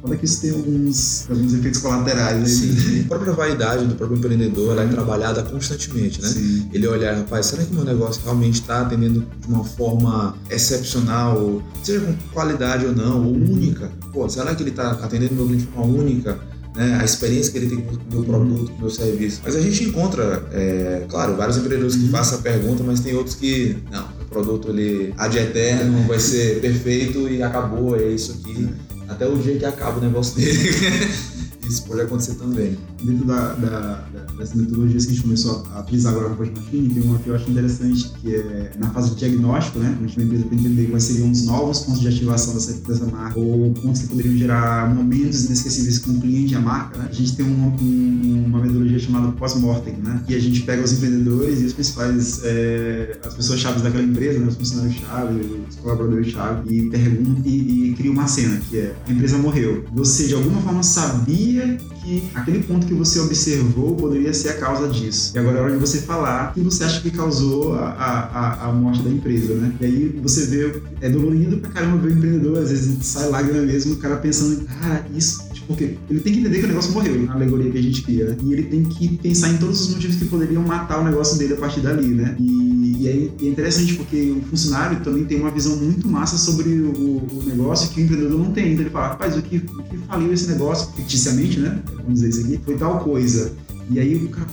Fala que isso tem alguns, alguns efeitos colaterais aí. Sim, a própria vaidade do próprio empreendedor é trabalhada constantemente, né? Sim. Ele olhar, rapaz, será que meu negócio realmente está atendendo de uma forma excepcional, seja com qualidade ou não, ou única? Pô, será que ele está atendendo meu cliente de forma única? Né, a experiência que ele tem com o meu produto, com o meu serviço. Mas a gente encontra, é, claro, vários empreendedores que fazem a pergunta, mas tem outros que, não, o produto ele há de eterno, vai ser perfeito e acabou, é isso aqui. Até o dia que acaba o negócio dele. isso pode acontecer também. Dentro da, da, das metodologias que a gente começou a utilizar agora no Post Machine, tem uma que eu acho interessante, que é na fase de diagnóstico, né? A gente vai empresa para entender quais seriam os novos pontos de ativação dessa, dessa marca, ou pontos que poderiam gerar momentos inesquecíveis com o cliente e a marca, né? A gente tem uma, um, uma metodologia chamada pós-mortem, né? E a gente pega os empreendedores e os principais, é, as pessoas chaves daquela empresa, né? os funcionários chave, os colaboradores chave, e pergunta e, e cria uma cena, que é a empresa morreu. Você de alguma forma sabia que aquele ponto que você observou poderia ser a causa disso. E agora é hora de você falar o que você acha que causou a, a, a morte da empresa, né? E aí você vê, é dolorido pra caramba ver o empreendedor, às vezes sai lágrima mesmo, o cara pensando, cara, isso porque ele tem que entender que o negócio morreu, na alegoria que a gente cria, né? E ele tem que pensar em todos os motivos que poderiam matar o negócio dele a partir dali, né? E, e é, interessante porque o funcionário também tem uma visão muito massa sobre o, o negócio que o empreendedor não tem. Então ele fala, rapaz, o que, o que faliu esse negócio, ficticiamente, né? Vamos dizer isso aqui, foi tal coisa. E aí o cara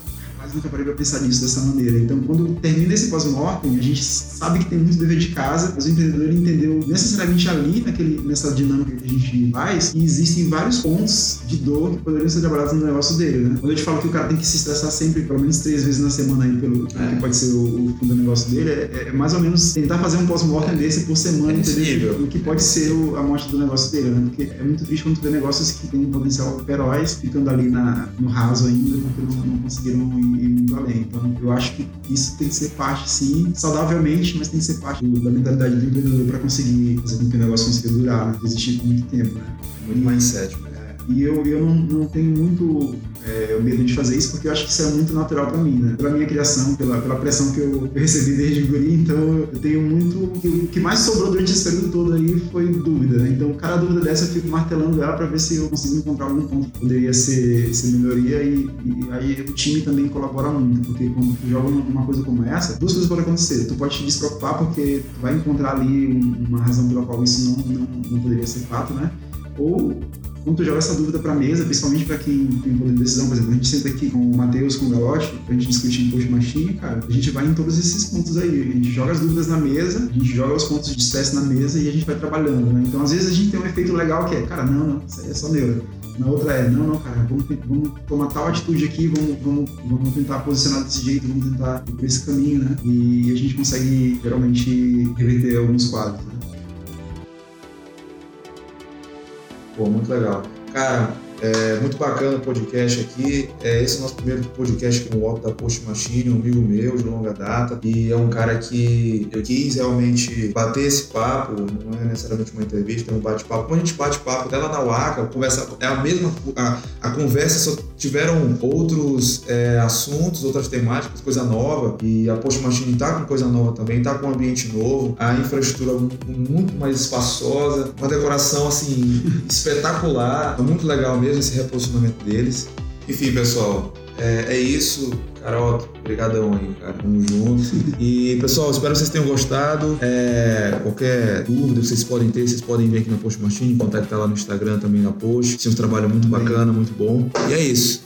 nunca parei pra pensar nisso dessa maneira. Então, quando termina esse pós-mortem, a gente sabe que tem muito dever de casa, mas o empreendedor entendeu necessariamente ali, naquele, nessa dinâmica que a gente faz, que existem vários pontos de dor que poderiam ser trabalhados no negócio dele, né? Quando eu te falo que o cara tem que se estressar sempre, pelo menos três vezes na semana aí, pelo é. que pode ser o, o fim do negócio dele, é, é, mais ou menos tentar fazer um pós-mortem desse por semana, é entendeu? O que pode ser o, a morte do negócio dele, né? Porque é muito triste quando tu vê negócios que têm um potencial feroz ficando ali na, no raso ainda, porque não, não conseguiram ir, além. Então, eu acho que isso tem que ser parte, sim, saudavelmente, mas tem que ser parte da mentalidade do empreendedor para conseguir fazer com que o negócio consiga durar, né? existir por muito tempo, né? Muito mindset, e eu, eu não, não tenho muito é, medo de fazer isso, porque eu acho que isso é muito natural para mim, né? Pela minha criação, pela, pela pressão que eu, eu recebi desde guri, então eu tenho muito... O que mais sobrou durante esse período todo aí foi dúvida, né? Então, cada dúvida dessa eu fico martelando ela para ver se eu consigo encontrar algum ponto que poderia ser, ser melhoria e, e aí o time também colabora muito, porque quando tu joga uma coisa como essa, duas coisas podem acontecer. Tu pode te despreocupar porque tu vai encontrar ali uma razão pela qual isso não, não, não poderia ser fato, né? Ou quando tu joga essa dúvida para a mesa, principalmente para quem tem poder de decisão, por exemplo, a gente senta aqui com o Matheus, com o Galotti, pra gente discutir post machine, cara, a gente vai em todos esses pontos aí. A gente joga as dúvidas na mesa, a gente joga os pontos de estresse na mesa e a gente vai trabalhando, né? Então, às vezes, a gente tem um efeito legal que é, cara, não, não, isso aí é só neura. Na outra é, não, não, cara, vamos, vamos tomar tal atitude aqui, vamos, vamos, vamos tentar posicionar desse jeito, vamos tentar ir por esse caminho, né? E a gente consegue, geralmente, reverter alguns quadros, né? Pô, muito legal. Cara, É muito bacana o podcast aqui. É, esse é o nosso primeiro podcast com o Otto da Post Machine, um amigo meu de longa data. E é um cara que eu quis realmente bater esse papo, não é necessariamente uma entrevista, é um bate-papo. Como a gente bate papo lá na UACA, conversa, é a mesma. A, a conversa só tiveram outros é, assuntos, outras temáticas, coisa nova. E a Post Machine tá com coisa nova também, tá com um ambiente novo, a infraestrutura muito mais espaçosa, uma decoração assim espetacular. É muito legal mesmo esse reposicionamento deles. Enfim, pessoal, é, é isso. Carol, obrigadão aí, cara. Tamo junto. E, pessoal, espero que vocês tenham gostado. É, qualquer dúvida que vocês podem ter, vocês podem vir aqui na Post Machine, contactar lá no Instagram também na Post. Tem um trabalho muito bacana, muito bom. E é isso.